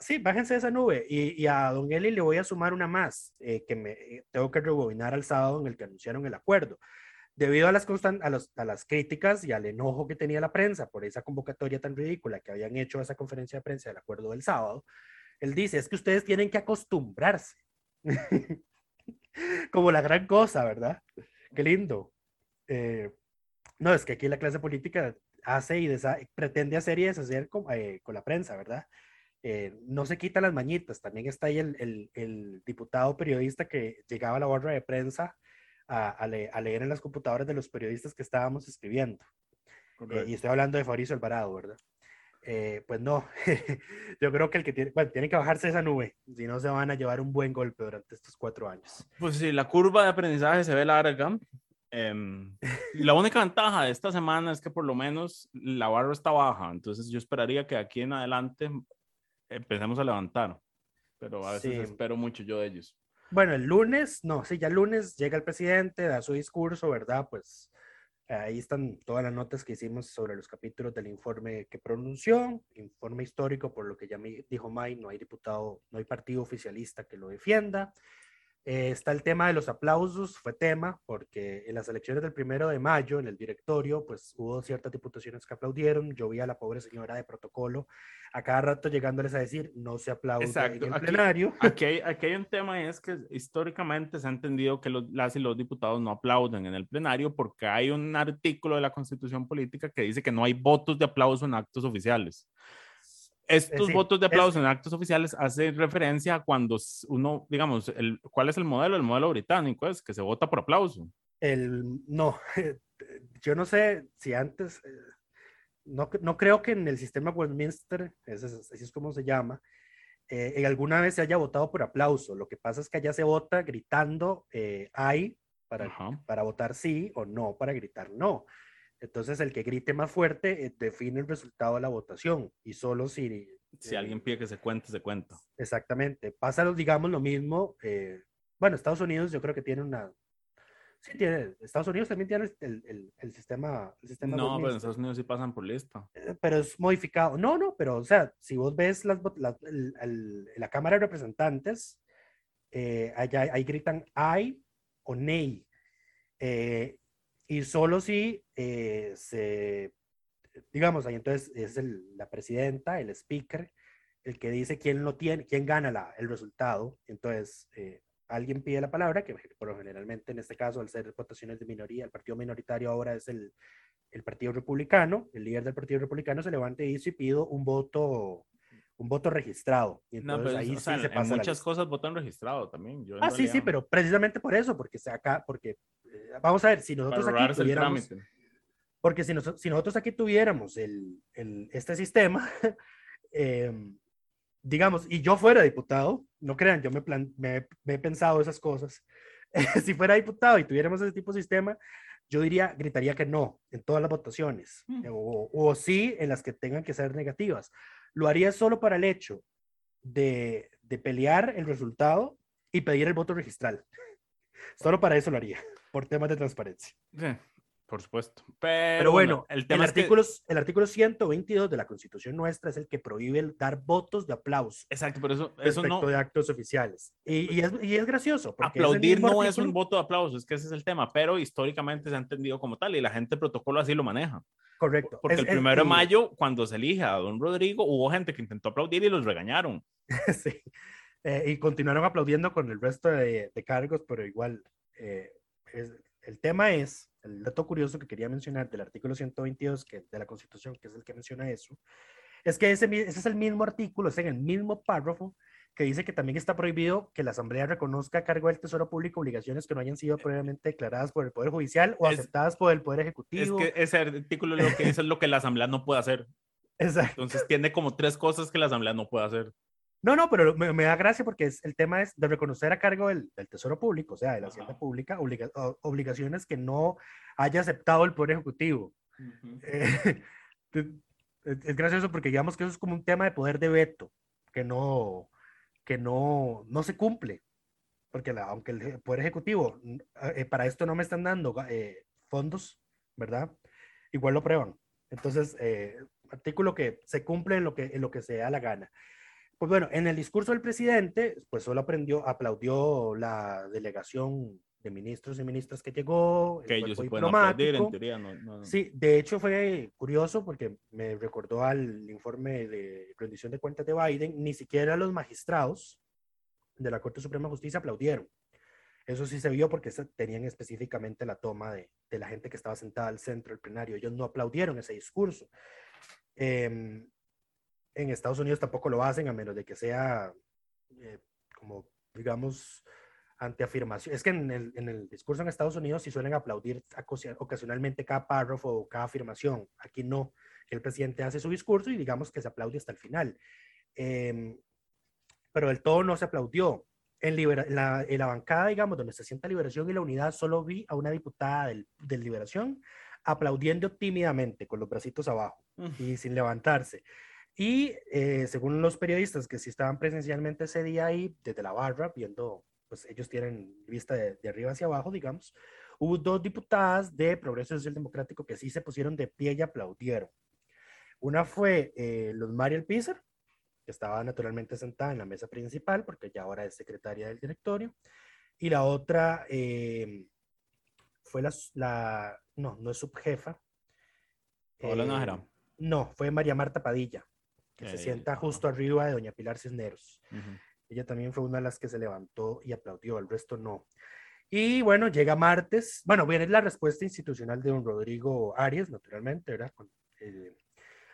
sí, bájense esa nube. Y, y, a Don Eli le voy a sumar una más, eh, que me eh, tengo que rebobinar al sábado en el que anunciaron el acuerdo. Debido a las, constant, a, los, a las críticas y al enojo que tenía la prensa por esa convocatoria tan ridícula que habían hecho a esa conferencia de prensa del acuerdo del sábado, él dice, es que ustedes tienen que acostumbrarse. Como la gran cosa, ¿verdad? Qué lindo. Eh, no, es que aquí la clase política hace y pretende hacer y deshacer con, eh, con la prensa, ¿verdad? Eh, no se quita las mañitas. También está ahí el, el, el diputado periodista que llegaba a la borra de prensa a, a, leer en las computadoras de los periodistas que estábamos escribiendo. Eh, y estoy hablando de Fabricio Alvarado, ¿verdad? pues no, yo creo que el que tiene, bueno, tiene que bajarse esa nube, si no se van a llevar un buen golpe durante estos cuatro años. Pues sí, la curva de aprendizaje se ve larga, Em, la única ventaja de esta semana es que por lo menos la barra está baja, entonces yo esperaría que aquí en adelante empecemos a levantar. pero a veces espero mucho yo de ellos. Bueno, el lunes, no, sí, ya el lunes llega el presidente, da su discurso, ¿verdad? Pues ahí están todas las notas que hicimos sobre los capítulos del informe que pronunció, informe histórico, por lo que ya me dijo May, no hay diputado, no hay partido oficialista que lo defienda. Eh, está el tema de los aplausos, fue tema, porque en las elecciones del primero de mayo, en el directorio, pues hubo ciertas diputaciones que aplaudieron. Yo vi a la pobre señora de protocolo a cada rato llegándoles a decir, no se aplaude en el plenario. Aquí hay, aquí hay un tema es que históricamente se ha entendido que los, las y los diputados no aplauden en el plenario porque hay un artículo de la Constitución Política que dice que no hay votos de aplauso en actos oficiales. Estos votos de aplauso en actos oficiales hacen referencia a cuando uno, digamos, el, ¿cuál es el modelo? El modelo británico es que se vota por aplauso. El, no, yo no sé si antes, eh, no, no creo que en el sistema Westminster, ese, así es como se llama, eh, en alguna vez se haya votado por aplauso. Lo que pasa es que allá se vota gritando eh, hay para, para votar sí o no para gritar no. Entonces, el que grite más fuerte eh, define el resultado de la votación y solo si... Si alguien pide que se cuente, se cuenta. Exactamente. Pasa, digamos, lo mismo. Eh, bueno, Estados Unidos yo creo que tiene una... Sí, tiene. Estados Unidos también tiene el, el, el sistema, el sistema... No, pero en Estados Unidos sí pasan por lista. Eh, pero es modificado. No, no, pero o sea, si vos ves las, la, la Cámara de Representantes, allá, ahí gritan ay o nay. Eh, y solo si eh, se, digamos, ahí entonces es la presidenta, el speaker, el que dice quién lo tiene, quién gana la, el resultado. Entonces, eh, alguien pide la palabra, que por generalmente en este caso, al ser votaciones de minoría, el partido minoritario ahora es el, el Partido Republicano, el líder del Partido Republicano se levanta y dice pido un voto un voto registrado. Y entonces ahí sí se pasa en muchas cosas votan registrado también. ah, sí, sí, pero precisamente por eso, porque se acá, porque eh, vamos a ver, si nosotros aquí tuviéramos, porque si, si, nosotros aquí tuviéramos el, el este sistema, em, digamos, y yo fuera diputado, no crean, yo me, plan, me, he pensado esas cosas, si fuera diputado y tuviéramos ese tipo de sistema, yo diría, gritaría que no en todas las votaciones, mm. o, o sí en las que tengan que ser negativas lo haría solo para el hecho de, pelear el resultado y pedir el voto registral. Solo para eso lo haría, por temas de transparencia. Por supuesto. Pero, bueno, el, tema artículo, el artículo 122 de la Constitución nuestra es el que prohíbe dar votos de aplauso. Exacto, pero eso, eso no. de actos oficiales. Y, es, y es, gracioso. Aplaudir no es un voto de aplauso, es que ese es el tema, pero históricamente se ha entendido como tal y la gente protocolo así lo maneja. Correcto. Porque el primero de mayo, cuando se elige a don Rodrigo, hubo gente que intentó aplaudir y los regañaron. sí. Eh, y continuaron aplaudiendo con el resto de, cargos, pero igual, eh, el tema es, el dato curioso que quería mencionar del artículo 122 que, de la Constitución, que es el que menciona eso, es que ese, ese es el mismo artículo, es en el mismo párrafo que dice que también está prohibido que la Asamblea reconozca a cargo del Tesoro Público obligaciones que no hayan sido previamente declaradas por el Poder Judicial o aceptadas por el Poder Ejecutivo. Es que ese artículo lo que dice es lo que la Asamblea no puede hacer. Exacto. Entonces tiene como tres cosas que la Asamblea no puede hacer. No, no, pero me, da gracia porque es, el tema es de reconocer a cargo del, Tesoro Público, o sea, de la Hacienda Pública, obligaciones que no haya aceptado el Poder Ejecutivo. Eh, es gracioso porque digamos que eso es como un tema de poder de veto, que no, que no, no se cumple, porque aunque el Poder Ejecutivo, eh, para esto no me están dando eh, fondos, ¿verdad? Igual lo prueban. Entonces, eh, artículo que se cumple en lo que, en lo que se da la gana. Pues bueno, en el discurso del presidente, pues solo aprendió, aplaudió la delegación de ministros y ministras que llegó. Que ellos se pueden aplaudir, en teoría. No, Sí, de hecho fue curioso porque me recordó al informe de rendición de cuentas de Biden, ni siquiera los magistrados de la Corte Suprema de Justicia aplaudieron. Eso sí se vio porque tenían específicamente la toma de, de, la gente que estaba sentada al centro del plenario. Ellos no aplaudieron ese discurso. Em, en Estados Unidos tampoco lo hacen a menos de que sea eh, como, digamos, ante afirmación. Es que en el, en el, discurso en Estados Unidos sí suelen aplaudir ocasionalmente cada párrafo o cada afirmación. Aquí no. El presidente hace su discurso y digamos que se aplaude hasta el final. Em, pero del todo no se aplaudió. En, la, en, la, bancada, digamos, donde se sienta Liberación y la Unidad, solo vi a una diputada del, del Liberación aplaudiendo tímidamente, con los bracitos abajo y sin levantarse. Y eh, según los periodistas que sí estaban presencialmente ese día ahí, desde la barra, viendo, pues ellos tienen vista de, de arriba hacia abajo, digamos, hubo dos diputadas de Progreso Social Democrático que sí se pusieron de pie y aplaudieron. Una fue eh, Luz María Pizar, que estaba naturalmente sentada en la mesa principal, porque ya ahora es secretaria del directorio, y la otra eh, fue la, la, no, no es subjefa. Paola eh. No, fue María Marta Padilla, que se sienta justo arriba de Doña Pilar Cisneros. Ella también fue una de las que se levantó y aplaudió, el resto no. Y bueno, llega martes. Bueno, viene la respuesta institucional de don Rodrigo Arias, naturalmente, ¿verdad? Eh,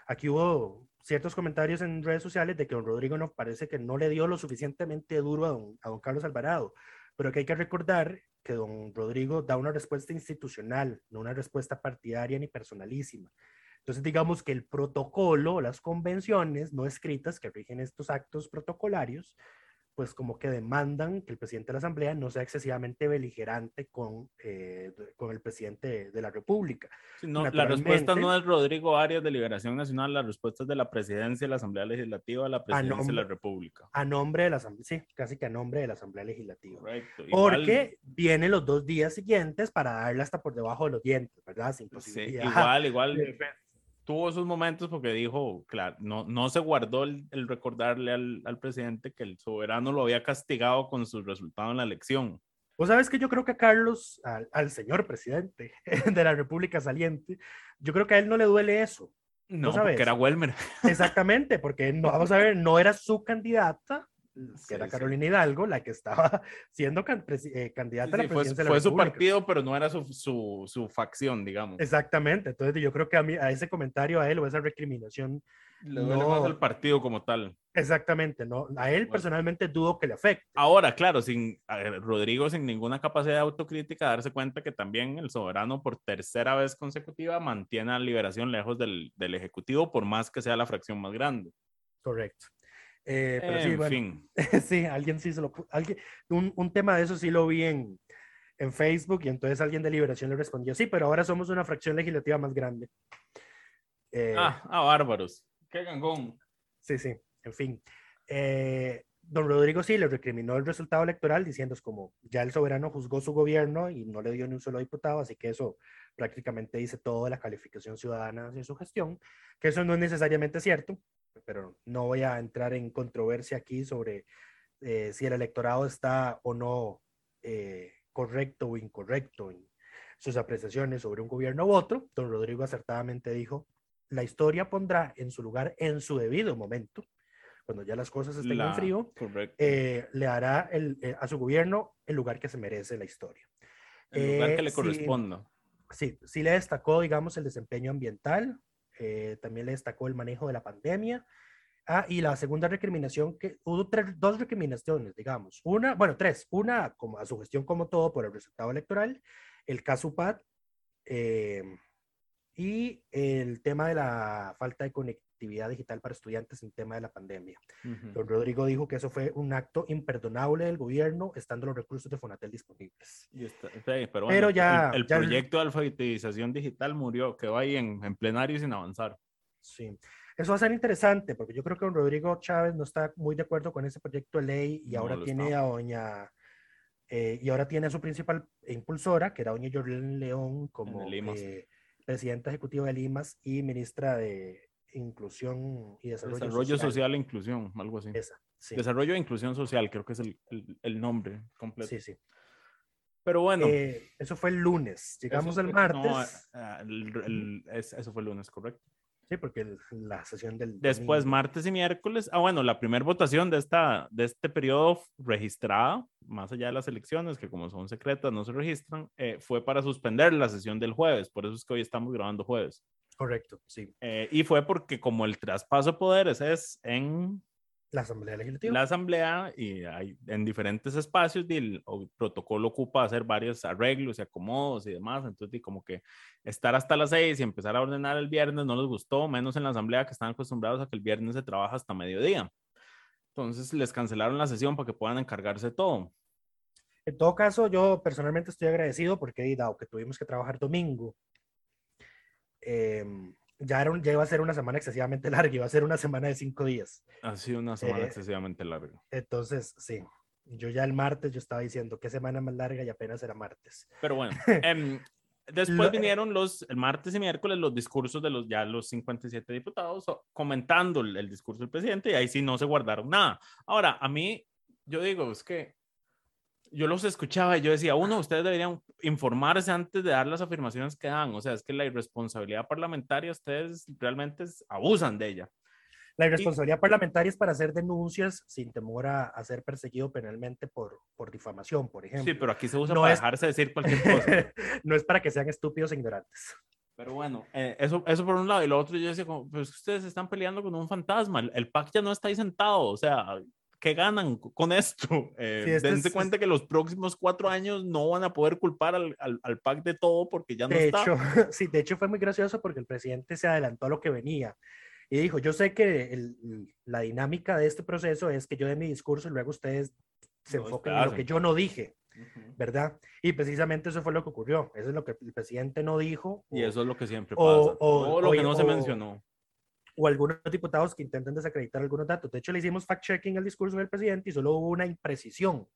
aquí hubo ciertos comentarios en redes sociales de que don Rodrigo no parece que no le dio lo suficientemente duro a don, a don Carlos Alvarado, pero que hay que recordar que don Rodrigo da una respuesta institucional, no una respuesta partidaria ni personalísima. Entonces, digamos que el protocolo, las convenciones no escritas que rigen estos actos protocolarios, pues como que demandan que el presidente de la Asamblea no sea excesivamente beligerante con, eh, con el presidente de, de la República. Sí, no, la respuesta no es Rodrigo Arias de Liberación Nacional, la respuesta es de la presidencia de la Asamblea Legislativa la presidencia de la República. A nombre de la Asamblea, sí, casi que a nombre de la Asamblea Legislativa. Correcto. Igual- Porque vienen los dos días siguientes para darle hasta por debajo de los dientes, ¿verdad? Sin Sí, igual, igual tuvo esos momentos porque dijo, claro, no, no se guardó el, el recordarle al, al presidente que el soberano lo había castigado con su resultado en la elección. Vos sabes que yo creo que a Carlos, al, al señor presidente de la República saliente, yo creo que a él no le duele eso. No, sabes? porque era Welmer. Exactamente, porque no, vamos a ver, no era su candidata, que era. Carolina Hidalgo, la que estaba siendo can- eh, candidata a la Sí, fue, presidencia de la fue su partido, pero no era su, su, su facción, digamos. Exactamente, entonces yo creo que a, mí, a ese comentario, a él o esa recriminación, Le duele no- más al partido como tal. exactamente, no, a él Bueno. personalmente dudo que le afecte. Ahora, claro, sin ver, Rodrigo sin ninguna capacidad de autocrítica, darse cuenta que también el soberano por tercera vez consecutiva mantiene a Liberación lejos del, del Ejecutivo, por más que sea la fracción más grande. Correcto. Eh, pero sí, en bueno, fin, sí, alguien sí se lo... Alguien, un, un tema de eso sí lo vi en, en Facebook y entonces alguien de Liberación le respondió, sí, pero ahora somos una fracción legislativa más grande. Eh, ah, ah, bárbaros. Qué gangón. Sí, sí, en fin. Eh, don Rodrigo sí le recriminó el resultado electoral diciendo es como ya el soberano juzgó su gobierno y no le dio ni un solo diputado, así que eso prácticamente dice todo de la calificación ciudadana de su gestión, que eso no es necesariamente cierto, pero no voy a entrar en controversia aquí sobre eh, si el electorado está o no eh, correcto o incorrecto en sus apreciaciones sobre un gobierno u otro. Don Rodrigo acertadamente dijo, la historia pondrá en su lugar en su debido momento, cuando ya las cosas estén La- en frío, eh, le hará el- eh, a su gobierno el lugar que se merece la historia. el lugar que le sí. corresponda. Sí, sí le destacó, digamos, el desempeño ambiental, eh, también le destacó el manejo de la pandemia. Ah, y la segunda recriminación, que hubo tres, dos recriminaciones, digamos. Una, bueno, tres. Una como a su gestión como todo por el resultado electoral, el caso UPAD eh, y el tema de la falta de conectividad digital para estudiantes en tema de la pandemia. Ujú. Don Rodrigo dijo que eso fue un acto imperdonable del gobierno, estando los recursos de Fonatel disponibles. Y está- sí, pero bueno, ya- el, ya el- proyecto de alfabetización digital murió, quedó ahí en, en plenario sin avanzar. Sí, eso va a ser interesante porque yo creo que don Rodrigo Chávez no está muy de acuerdo con ese proyecto de ley y No ahora tiene está. a doña eh, y ahora tiene a su principal impulsora, que era doña Yorlene León, como eh, presidenta ejecutiva de Limas y ministra de Inclusión y Desarrollo, Desarrollo social. e inclusión, algo así. Esa, sí, Desarrollo e inclusión social, creo que es el, el- el nombre completo. sí, sí. Pero bueno. Eh, eso fue el lunes. Llegamos eso el fue- martes. no, ah, el- el- es- eso fue el lunes, correcto. Sí, porque la sesión del Después, domingo. martes y miércoles. Ah, bueno, la primera votación de, esta, de este periodo registrada, más allá de las elecciones, que como son secretas no se registran, eh, fue para suspender la sesión del jueves. Por eso es que hoy estamos grabando jueves. Correcto, sí. Eh, y fue porque como el traspaso de poderes es en La Asamblea Legislativa. la asamblea y hay en diferentes espacios y el, protocolo ocupa hacer varios arreglos y acomodos y demás. Entonces, y como que estar hasta las seis y empezar a ordenar el viernes no les gustó, menos en la asamblea que están acostumbrados a que el viernes se trabaja hasta mediodía. Entonces les cancelaron la sesión para que puedan encargarse de todo. En todo caso, yo personalmente estoy agradecido porque, dado que tuvimos que trabajar domingo, eh, ya, era un, ya iba a ser una semana excesivamente larga, iba a ser una semana de cinco días. Ha sido una semana Eh, excesivamente larga. Entonces, sí, yo ya el martes yo estaba diciendo qué semana más larga y apenas era martes. Pero bueno, em, después vinieron los, el martes y miércoles, los discursos de los ya los 57 diputados comentando el, el discurso del presidente y ahí sí no se guardaron nada. Ahora, a mí, yo digo, es que yo los escuchaba y yo decía, uno, ustedes deberían informarse antes de dar las afirmaciones que dan. O sea, es que la irresponsabilidad parlamentaria, ustedes realmente abusan de ella. La irresponsabilidad parlamentaria es para hacer denuncias sin temor a, a ser perseguido penalmente por, por difamación, por ejemplo. Sí, pero aquí se usa No para es- dejarse decir cualquier cosa. no es para que sean estúpidos e ignorantes. Pero bueno, eh, eso, eso por un lado. Y lo otro, yo decía, como, pues ustedes están peleando con un fantasma. El, el PAC ya no está ahí sentado. O sea, ¿qué ganan con esto? Eh, Sí, este dense es- cuenta que los próximos cuatro años no van a poder culpar al, al, al PAC de todo porque ya no De está. hecho, sí, de hecho fue muy gracioso porque el presidente se adelantó a lo que venía y dijo, yo sé que el- la dinámica de este proceso es que yo dé mi discurso y luego ustedes se Lo enfoquen en lo que yo no dije. ¿verdad? Y precisamente eso fue lo que ocurrió. Eso es lo que el presidente no dijo. Y o- eso es lo que siempre o- pasa. o- lo o- que no se o- mencionó. O algunos diputados que intentan desacreditar algunos datos. De hecho, le hicimos fact-checking al discurso del presidente y solo hubo una imprecisión,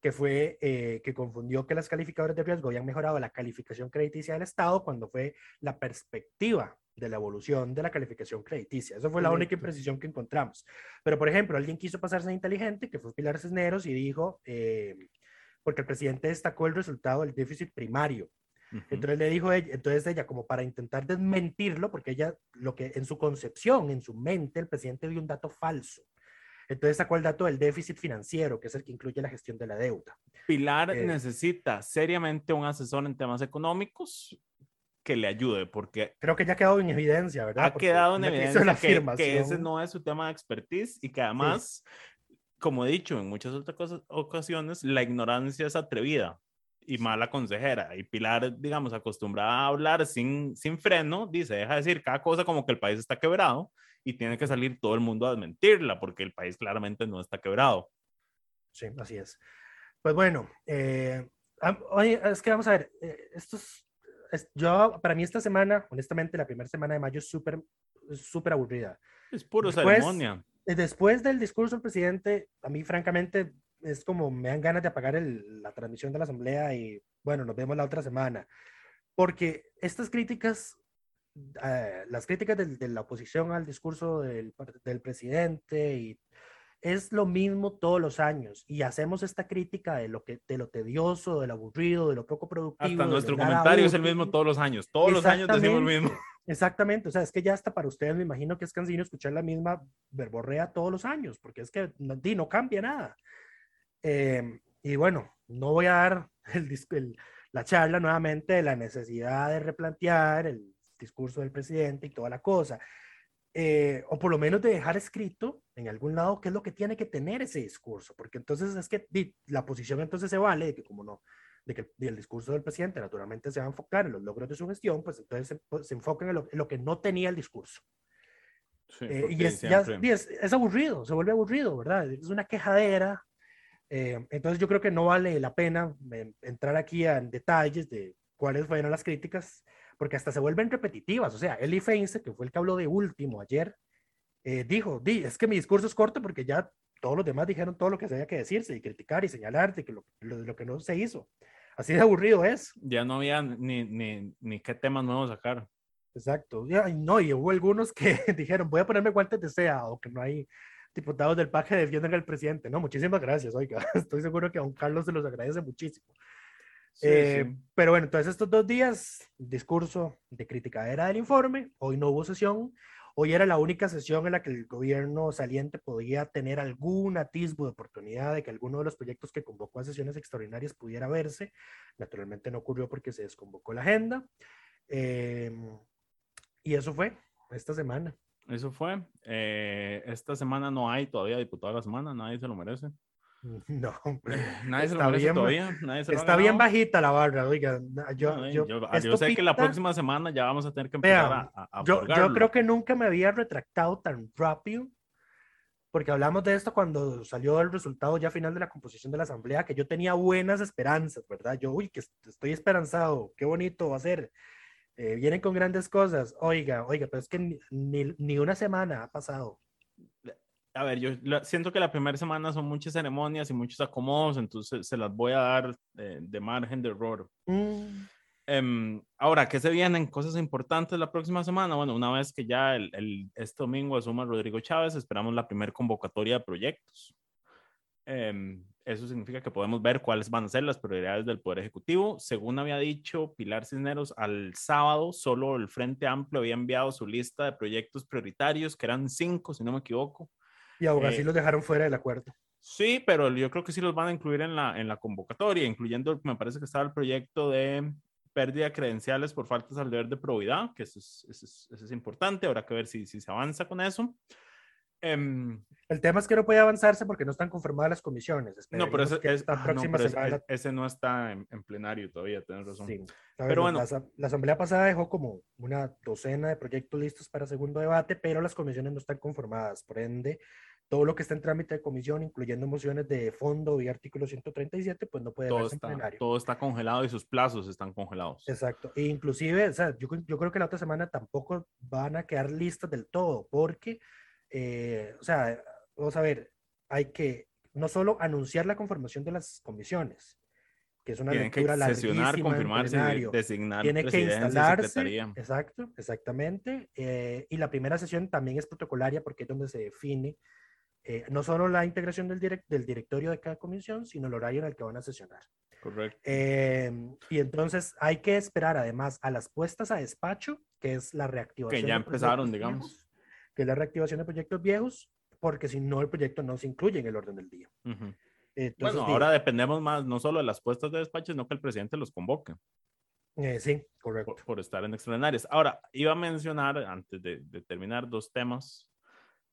que fue eh, que confundió que las calificadoras de riesgo habían mejorado la calificación crediticia del Estado cuando fue la perspectiva de la evolución de la calificación crediticia. Esa fue la única imprecisión que encontramos. Pero, por ejemplo, alguien quiso pasarse de inteligente, que fue Pilar Cisneros, y dijo, eh, porque el presidente destacó el resultado del déficit primario. Ujú. Entonces le dijo ella, entonces ella como para intentar desmentirlo, porque ella lo que en su concepción, en su mente, el presidente dio un dato falso. Entonces sacó el dato del déficit financiero, que es el que incluye la gestión de la deuda. Pilar Eh, necesita seriamente un asesor en temas económicos que le ayude, porque Creo que ya ha quedado en evidencia, ¿verdad? ha Porque quedado en evidencia la que, que ese no es su tema de expertise y que además, como he dicho en muchas otras cosas- ocasiones, la ignorancia es atrevida y mala consejera. Y Pilar, digamos, acostumbrada a hablar sin, sin freno, dice, deja de decir cada cosa como que el país está quebrado y tiene que salir todo el mundo a desmentirla porque el país claramente no está quebrado. Sí, así es. Pues bueno, eh, es que vamos a ver, eh, estos, es- yo, para mí esta semana, honestamente, la primera semana de mayo es súper, es súper aburrida. Es puro Después- ceremonia. Después del discurso del presidente, a mí francamente es como me dan ganas de apagar el- la transmisión de la asamblea y bueno, nos vemos la otra semana. Porque estas críticas, eh, las críticas del- de la oposición al discurso del, del presidente y es lo mismo todos los años y hacemos esta crítica de lo que de lo tedioso, de lo aburrido, de lo poco productivo. Hasta de nuestro comentario es el mismo todos los años. Todos los años decimos lo mismo. Exactamente, o sea, es que ya hasta para ustedes me imagino que es cansino escuchar la misma verborrea todos los años, porque es que no, no cambia nada. Eh, y bueno, no voy a dar el, el- la charla nuevamente de la necesidad de replantear el discurso del presidente y toda la cosa, eh, o por lo menos de dejar escrito en algún lado qué es lo que tiene que tener ese discurso, porque entonces es que la posición entonces se vale de que como no, de que el, discurso del presidente naturalmente se va a enfocar en los logros de su gestión, pues entonces se, pues, se enfocan en lo, en lo que no tenía el discurso. Sí, Eh, y es, ya- y es, es aburrido, se vuelve aburrido, ¿verdad? Es una quejadera. Eh, entonces yo creo que no vale la pena eh, entrar aquí en detalles de cuáles fueron las críticas, porque hasta se vuelven repetitivas. O sea, Eli Feinstein, que fue el que habló de último ayer, eh, dijo, Di, es que mi discurso es corto porque ya todos los demás dijeron todo lo que se había que decirse y criticar y señalar de que lo, lo, lo que no se hizo. Así de aburrido es. Ya no había ni, ni, ni qué temas nuevos sacar. Exacto. Y, ay, no, y hubo algunos que dijeron, voy a ponerme guantes de seda o que no hay diputados del PAC que defiendan al presidente. No, muchísimas gracias, oiga. Estoy seguro que a don Carlos se los agradece muchísimo. Sí, Eh, sí. Pero bueno, entonces estos dos días, discurso de criticadera del informe, hoy no hubo sesión, hoy era la única sesión en la que el gobierno saliente podía tener algún atisbo de oportunidad de que alguno de los proyectos que convocó a sesiones extraordinarias pudiera verse. Naturalmente no ocurrió porque se desconvocó la agenda. Eh, y eso fue esta semana. Eso fue. Eh, esta semana no hay todavía diputado de la semana, nadie se lo merece. No, Nadie se lo merece bien, todavía. Nadie se lo está bien bajita la barra, oiga. Yo, No, yo, yo- yo esto sé que la pinta- próxima semana ya vamos a tener que empezar Vean, a, a, yo, yo creo que nunca me había retractado tan rápido, porque hablamos de esto cuando salió el resultado ya final de la composición de la asamblea, que yo tenía buenas esperanzas, ¿verdad? Yo, uy, que est- estoy esperanzado, qué bonito va a ser. Eh, vienen con grandes cosas. Oiga, oiga, pero es que ni, ni, una semana ha pasado. A ver, yo siento que la primera semana son muchas ceremonias y muchos acomodos, entonces se las voy a dar de margen de error. Mm. Em, ahora, ¿qué se vienen? Cosas importantes la próxima semana. Bueno, una vez que ya el, el este domingo asuma Rodrigo Chávez, esperamos la primera convocatoria de proyectos. Em, eso significa que podemos ver cuáles van a ser las prioridades del Poder Ejecutivo. Según había dicho Pilar Cisneros, al sábado solo el Frente Amplio había enviado su lista de proyectos prioritarios, que eran cinco, si no me equivoco. Y aún así eh, los dejaron fuera del acuerdo. Sí, pero yo creo que sí los van a incluir en la, en la convocatoria, incluyendo, me parece que estaba el proyecto de pérdida de credenciales por faltas al deber de probidad, que eso es, eso es, importante, habrá que ver si, si se avanza con eso. Em, el tema es que no puede avanzarse porque no están confirmadas las comisiones. No, pero, ese, es, ese, no está en, plenario todavía, tienes razón. pero bueno. La, asamblea pasada dejó como una docena de proyectos listos para segundo debate, pero las comisiones no están conformadas. Por ende, todo lo que está en trámite de comisión, incluyendo mociones de fondo y artículo 137, pues no puede todo está, en plenario. Todo está congelado y sus plazos están congelados. Exacto. E inclusive, o sea, yo, yo creo que la otra semana tampoco van a quedar listas del todo, porque eh, o sea, vamos a ver, hay que no solo anunciar la conformación de las comisiones, que es una Tienen lectura que sesionar, confirmarse, designar tiene que instalarse, exacto, exactamente, eh, y la primera sesión también es protocolaria porque es donde se define eh, no solo la integración del, del directorio de cada comisión, sino el horario en el que van a sesionar. Correcto. y entonces hay que esperar además a las puestas a despacho, que es la reactivación. Que ya empezaron, digamos que es la reactivación de proyectos viejos, porque si no, el proyecto no se incluye en el orden del día. bueno, ahora dependemos más no solo de las puestas de despacho, sino que el presidente los convoque. Eh, sí, correcto. Por, estar en extraordinarias. Ahora, iba a mencionar, antes de, terminar, dos temas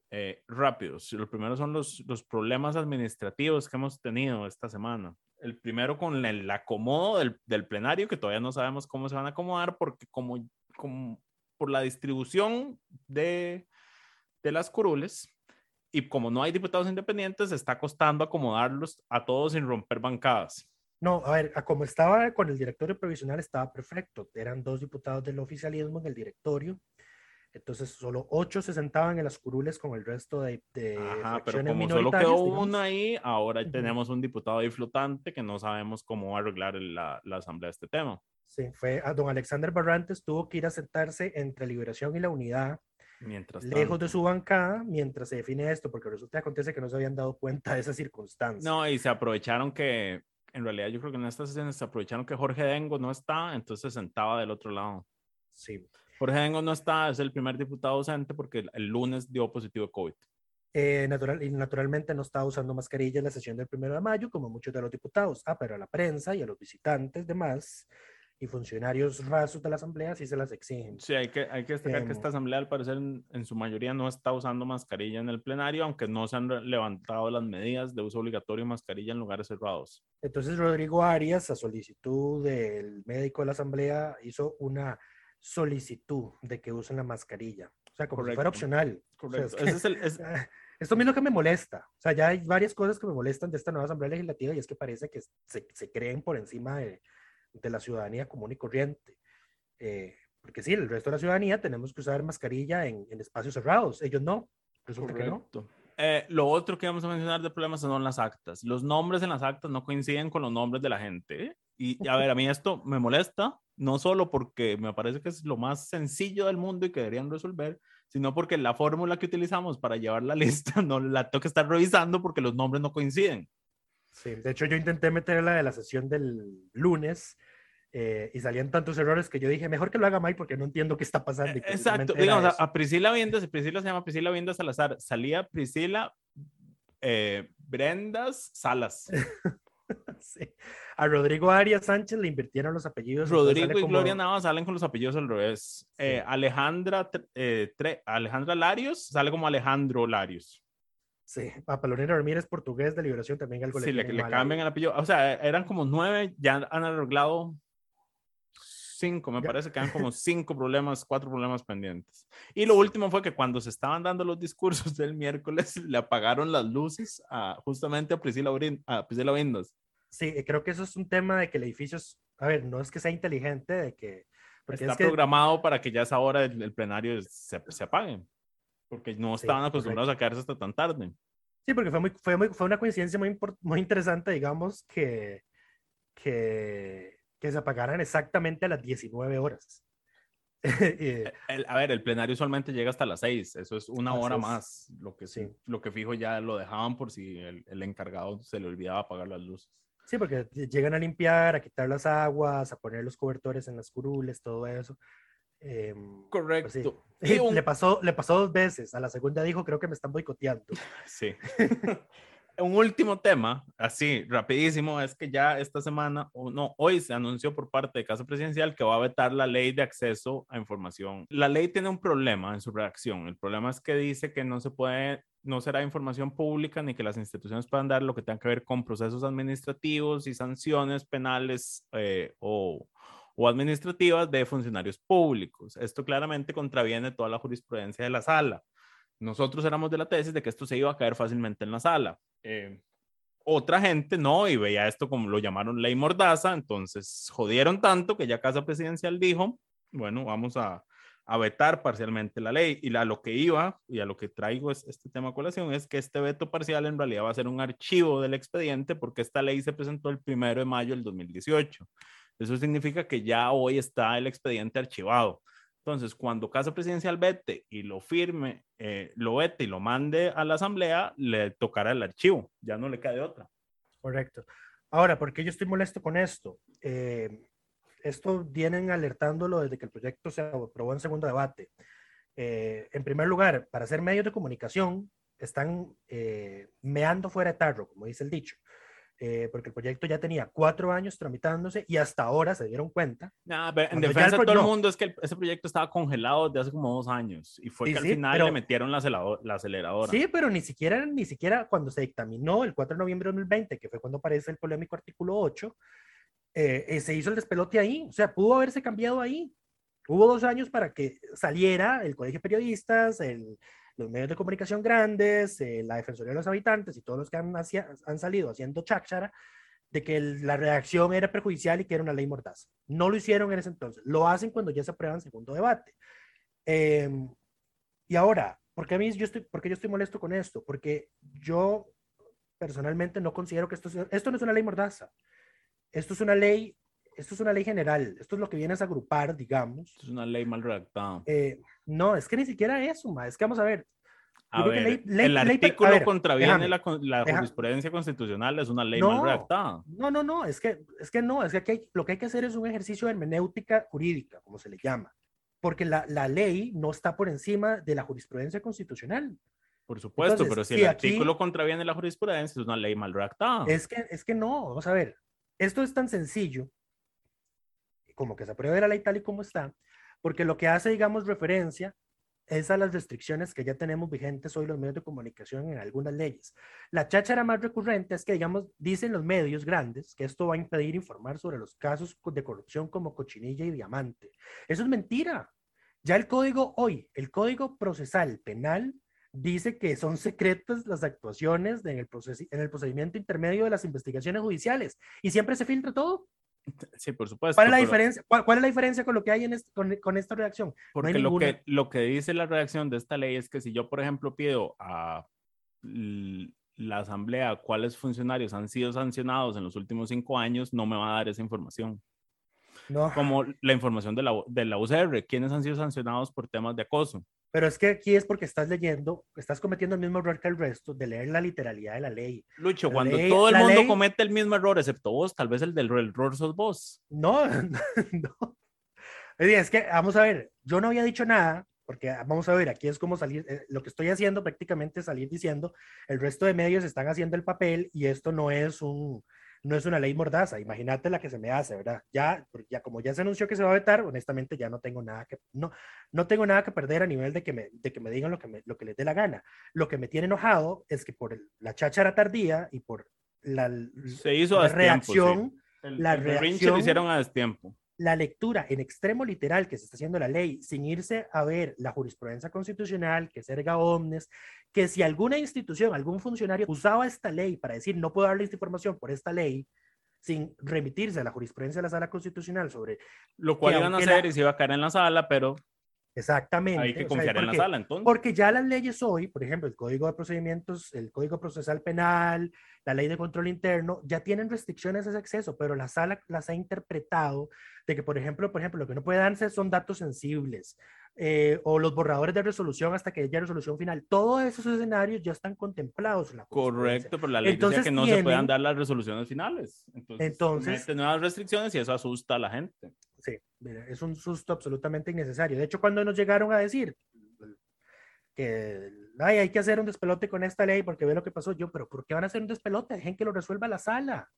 eh, rápidos. Lo primero son los, los problemas administrativos que hemos tenido esta semana. El primero con el acomodo del, del, plenario, que todavía no sabemos cómo se van a acomodar, porque como, como por la distribución de de las curules y como no hay diputados independientes, está costando acomodarlos a todos sin romper bancadas. No, a ver, como estaba con el directorio provisional estaba perfecto. Eran dos diputados del oficialismo en el directorio. Entonces, solo ocho se sentaban en las curules con el resto de, de Ajá, pero como solo quedó uno ahí, ahora tenemos un diputado ahí flotante que no sabemos cómo va a arreglar la, la asamblea de este tema. Sí, fue a don Alexander Barrantes, tuvo que ir a sentarse entre Liberación y la Unidad Mientras lejos de su bancada mientras se define esto, porque resulta que acontece que no se habían dado cuenta de esa circunstancia. No, y se aprovecharon que, en realidad yo creo que en esta sesión se aprovecharon que Jorge Dengo no está, entonces se sentaba del otro lado. Sí. Jorge Dengo no está, es el primer diputado ausente porque el, lunes dio positivo de COVID. Eh, natural, y naturalmente no estaba usando mascarilla en la sesión del primero de mayo, como muchos de los diputados. Ah, pero a la prensa y a los visitantes demás y funcionarios rasos de la asamblea sí se las exigen. Sí, hay que, hay que destacar que em, esta asamblea al parecer en, su mayoría no está usando mascarilla en el plenario, aunque no se han levantado las medidas de uso obligatorio de mascarilla en lugares cerrados. Entonces Rodrigo Arias, a solicitud del médico de la asamblea, hizo una solicitud de que usen la mascarilla. O sea, como si fuera opcional. Correcto. Esto mismo que me molesta. O sea, ya hay varias cosas que me molestan de esta nueva asamblea legislativa y es que parece que se, se creen por encima de de la ciudadanía común y corriente. Eh, porque sí, el resto de la ciudadanía tenemos que usar mascarilla en, espacios cerrados, ellos no, resulta que no. Eh, lo otro que vamos a mencionar de problemas son las actas. Los nombres en las actas no coinciden con los nombres de la gente. Y a ver, a mí esto me molesta, no solo porque me parece que es lo más sencillo del mundo y que deberían resolver, sino porque la fórmula que utilizamos para llevar la lista no la tengo que estar revisando porque los nombres no coinciden. Sí, de hecho yo intenté meterla de la sesión del lunes eh, y salían tantos errores que yo dije, mejor que lo haga Mike porque no entiendo qué está pasando. Exacto, digamos, a, Priscila Viendas, Priscila se llama Priscila Viendas Salazar, salía Priscila eh, Brendas Salas. sí. A Rodrigo Arias Sánchez le invirtieron los apellidos. Rodrigo y Gloria Nava salen con los apellidos al revés. Eh, Alejandra, Alejandra Larios sale como Alejandro Larios. Sí, a Palomino Ramírez, portugués de liberación, también algo sí, le, le, le cambian el apellido. O sea, eran como nueve, ya han arreglado cinco, me parece que eran como cinco problemas, cuatro problemas pendientes. Y lo último fue que cuando se estaban dando los discursos del miércoles, le apagaron las luces a, justamente a Priscila, a Priscila Windows. Sí, creo que eso es un tema de que el edificio es, a ver, no es que sea inteligente, de que Está programado para que ya a esa hora el, plenario se, se, apague, porque no estaban acostumbrados a quedarse hasta tan tarde. Sí, porque fue, muy, fue, muy, fue una coincidencia muy, muy interesante, digamos, que, que, que se apagaran exactamente a las 19 horas. Eh, a ver, el plenario usualmente llega hasta las 6, eso es una hora más. Lo que, sí. lo que fijo ya lo dejaban por si el, el, encargado se le olvidaba apagar las luces. Sí, porque llegan a limpiar, a quitar las aguas, a poner los cobertores en las curules, todo eso. Em, pues Correcto. le, pasó, le pasó dos veces. A la segunda dijo, creo que me están boicoteando. Sí. Un último tema, así, rapidísimo, es que ya esta semana, o no, hoy se anunció por parte de Casa Presidencial que va a vetar la ley de acceso a información. La ley tiene un problema en su redacción. El problema es que dice que no se puede, no será información pública ni que las instituciones puedan dar lo que tenga que ver con procesos administrativos y sanciones penales eh, o o administrativas de funcionarios públicos. Esto claramente contraviene toda la jurisprudencia de la sala. Nosotros éramos de la tesis de que esto se iba a caer fácilmente en la sala. Eh, otra gente no, y veía esto como lo llamaron ley mordaza, entonces jodieron tanto que ya Casa Presidencial dijo, bueno, vamos a, a vetar parcialmente la ley. Y a lo que iba y a lo que traigo es, este tema a colación es que este veto parcial en realidad va a ser un archivo del expediente porque esta ley se presentó el primero de mayo del 2018. Eso significa que ya hoy está el expediente archivado. Entonces, cuando Casa Presidencial vete y lo firme, eh, lo vete y lo mande a la Asamblea, le tocará el archivo, ya no le cae otra. Correcto. Ahora, ¿por qué yo estoy molesto con esto? Eh, esto vienen alertándolo desde que el proyecto se aprobó en segundo debate. Eh, en primer lugar, para ser medios de comunicación, están meando fuera de tarro, como dice el dicho. Eh, porque el proyecto ya tenía cuatro años tramitándose y hasta ahora se dieron cuenta. en defensa de todo el mundo es que ese proyecto estaba congelado desde hace como dos años y fue que al final le metieron la, la, aceleradora. Sí, pero ni siquiera, ni siquiera cuando se dictaminó el 4 de noviembre de 2020, que fue cuando aparece el polémico artículo 8, eh, eh, se hizo el despelote ahí, o sea, pudo haberse cambiado ahí. Hubo dos años para que saliera el Colegio de Periodistas, el, los medios de comunicación grandes, eh, la Defensoría de los Habitantes y todos los que han, han salido haciendo cháchara de que la reacción era perjudicial y que era una ley mordaza. No lo hicieron en ese entonces, lo hacen cuando ya se aprueba en segundo debate. Em, y ahora, ¿por qué, a mí yo estoy, ¿por yo estoy molesto con esto? Porque yo personalmente no considero que esto, esto no es una ley mordaza. Esto es una ley esto es una ley general, esto es lo que viene a agrupar, digamos. es una ley mal redactada. Eh, no, es que ni siquiera eso, ma. es que vamos a ver. A ver el artículo contraviene la, la jurisprudencia constitucional, es una ley mal redactada. No, no, no, es que, es que no, es que lo que hay que hacer es un ejercicio de hermenéutica jurídica, como se le llama, porque la, la ley no está por encima de la jurisprudencia constitucional. Por supuesto, pero si, el artículo contraviene la jurisprudencia, es una ley mal redactada. Es que, es que no, vamos a ver, esto es tan sencillo como que se apruebe la ley tal y como está, porque lo que hace, digamos, referencia es a las restricciones que ya tenemos vigentes hoy los medios de comunicación en algunas leyes. La cháchara más recurrente es que, digamos, dicen los medios grandes que esto va a impedir informar sobre los casos de corrupción como cochinilla y diamante. Eso es mentira. Ya el código hoy, el código procesal penal, dice que son secretas las actuaciones en el, en el procedimiento intermedio de las investigaciones judiciales y siempre se filtra todo. Sí, por supuesto. ¿Cuál es la, diferencia, cuál, es la diferencia con lo que hay en con, con, esta redacción? Porque lo, que, lo que dice la redacción de esta ley es que si yo, por ejemplo, pido a la asamblea cuáles funcionarios han sido sancionados en los últimos cinco años, no me va a dar esa información. No. Como la información de la, de la UCR, quiénes han sido sancionados por temas de acoso. Pero es que aquí es porque estás leyendo, estás cometiendo el mismo error que el resto de leer la literalidad de la ley. Lucho, cuando todo el mundo comete el mismo error, excepto vos, tal vez el del error sos vos. No, no. Es que, vamos a ver, yo no había dicho nada, porque vamos a ver, aquí es como salir, eh, lo que estoy haciendo prácticamente es salir diciendo, el resto de medios están haciendo el papel y esto no es un, no es una ley mordaza, imagínate la que se me hace, ¿verdad? Ya, ya como ya se anunció que se va a vetar, honestamente ya no tengo nada que, no, no tengo nada que perder a nivel de que me, de que me digan lo que, me, lo que les dé la gana. Lo que me tiene enojado es que por la cháchara tardía y por la, se hizo la reacción, la reacción, lo hicieron a destiempo la lectura en extremo literal que se está haciendo la ley, sin irse a ver la jurisprudencia constitucional, que es erga omnes, que si alguna institución, algún funcionario usaba esta ley para decir no puedo darle esta información por esta ley, sin remitirse a la jurisprudencia de la sala constitucional sobre... Lo cual iban a hacer y se iba a caer en la sala, pero... Exactamente. Hay que confiar en la sala, entonces. Porque ya las leyes hoy, por ejemplo, el Código de Procedimientos, el Código Procesal Penal, la Ley de Control Interno, ya tienen restricciones a ese acceso, pero la sala las ha interpretado de que, por ejemplo, por ejemplo, lo que no puede darse son datos sensibles, eh, o los borradores de resolución hasta que haya resolución final. Todos esos escenarios ya están contemplados en la Correcto, pero la ley dice que no se puedan dar las resoluciones finales. Entonces, entonces nuevas restricciones y eso asusta a la gente. Sí, es un susto absolutamente innecesario. De hecho, cuando nos llegaron a decir que Ay, hay que hacer un despelote con esta ley porque ve lo que pasó, yo, pero ¿por qué van a hacer un despelote? Dejen que lo resuelva la sala.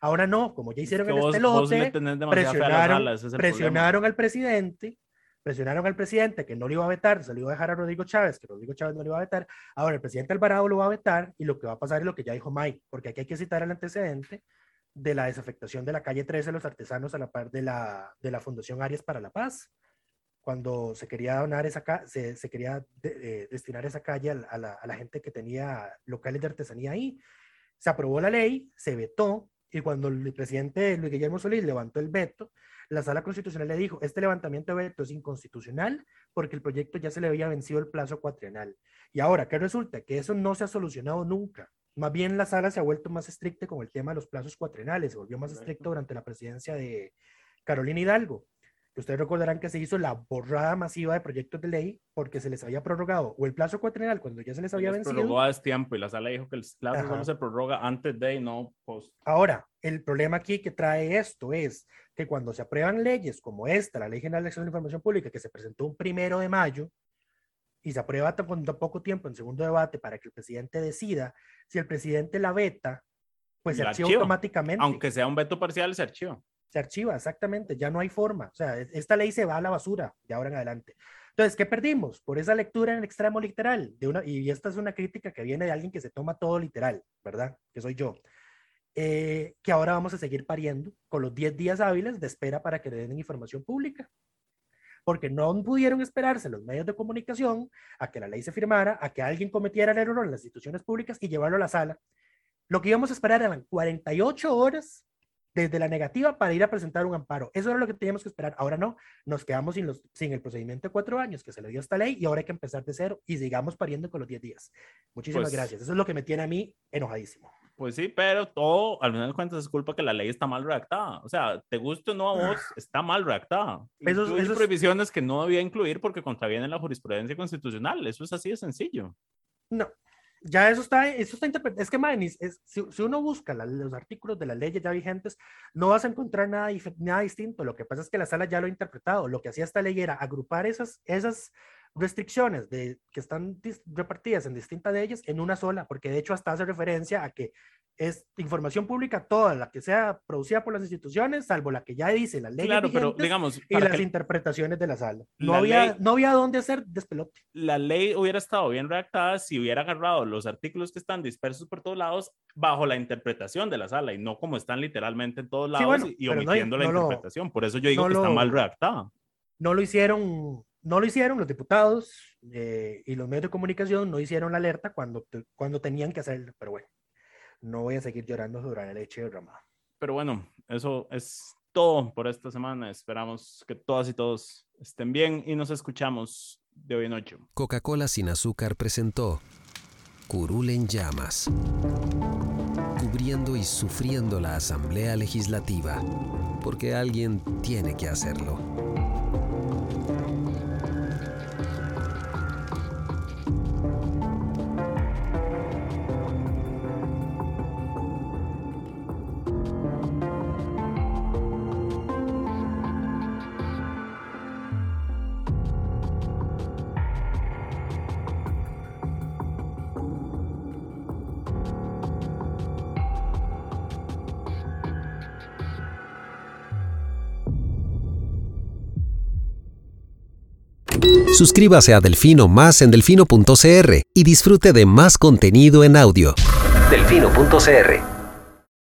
Ahora no, como ya hicieron el despelote, presionaron, presionaron al presidente presionaron al presidente que no lo iba a vetar, se lo iba a dejar a Rodrigo Chávez, que Rodrigo Chávez no lo iba a vetar. Ahora el presidente Alvarado lo va a vetar y lo que va a pasar es lo que ya dijo Mike, porque aquí hay que citar el antecedente de la desafectación de la calle 13 de los artesanos a la par de la, de la Fundación Arias para la Paz, cuando se quería donar esa se, se quería eh, destinar esa calle a, la, a la gente que tenía locales de artesanía ahí. Se aprobó la ley, se vetó, y cuando el presidente Luis Guillermo Solís levantó el veto, la sala constitucional le dijo, este levantamiento de veto es inconstitucional porque el proyecto ya se le había vencido el plazo cuatrienal. Y ahora, ¿qué resulta? Que eso no se ha solucionado nunca. Más bien la sala se ha vuelto más estricta con el tema de los plazos cuatrienales, se volvió más estricto durante la presidencia de Carolina Hidalgo. Ustedes recordarán que se hizo la borrada masiva de proyectos de ley porque se les había prorrogado o el plazo cuatrienal cuando ya se les había vencido. Se prorrogó a tiempo y la sala dijo que el plazo solo se prorroga antes de y no post. Ahora, el problema aquí que trae esto es que cuando se aprueban leyes como esta, la Ley General de Acceso a la Información Pública, que se presentó un primero de mayo y se aprueba con tan poco tiempo en segundo debate para que el presidente decida, si el presidente la veta, pues se archiva automáticamente. Aunque sea un veto parcial, se archiva se archiva, exactamente, ya no hay forma. O sea, esta ley se va a la basura de ahora en adelante. Entonces, ¿qué perdimos? Por esa lectura en el extremo literal. De una, y esta es una crítica que viene de alguien que se toma todo literal, ¿verdad? Que soy yo. Eh, que ahora vamos a seguir pariendo con los 10 días hábiles de espera para que le den información pública. Porque no pudieron esperarse los medios de comunicación a que la ley se firmara, a que alguien cometiera el error en las instituciones públicas y llevarlo a la sala. Lo que íbamos a esperar eran 48 horas desde la negativa para ir a presentar un amparo. Eso era lo que teníamos que esperar. Ahora no, nos quedamos sin, los, sin el procedimiento de cuatro años que se le dio esta ley y ahora hay que empezar de cero y sigamos pariendo con los diez días. Muchísimas pues gracias. Eso es lo que me tiene a mí enojadísimo. Pues sí, pero todo, al final de cuentas, es culpa que la ley está mal redactada. O sea, te guste o no a vos, está mal redactada. Esos, esos... previsiones que no debía incluir porque contraviene la jurisprudencia constitucional. Eso es así de sencillo. No, ya eso está, eso está interpretado. Es que, man, es, si, si, uno busca los artículos de las leyes ya vigentes, no vas a encontrar nada, nada distinto. Lo que pasa es que la sala ya lo ha interpretado. Lo que hacía esta ley era agrupar esas, esas restricciones de, que están repartidas en distintas de ellas en una sola, porque de hecho hasta hace referencia a que es información pública toda la que sea producida por las instituciones, salvo la que ya dice la ley claro, pero, digamos, y las interpretaciones de la sala. No, había, no había dónde hacer despelote. La ley hubiera estado bien redactada si hubiera agarrado los artículos que están dispersos por todos lados bajo la interpretación de la sala y no como están literalmente en todos lados y, omitiendo la interpretación. por eso yo digo que está mal redactada. No lo hicieron no lo hicieron los diputados eh, y los medios de comunicación no hicieron la alerta cuando, cuando tenían que hacerlo, pero bueno no voy a seguir llorando sobre la leche derramada. Pero bueno, eso es todo por esta semana. Esperamos que todas y todos estén bien y nos escuchamos de hoy en ocho. Coca-Cola sin azúcar presentó Curul en llamas, cubriendo y sufriendo la Asamblea Legislativa, porque alguien tiene que hacerlo. Suscríbase a Delfino Más en delfino.cr y disfrute de más contenido en audio. Delfino.cr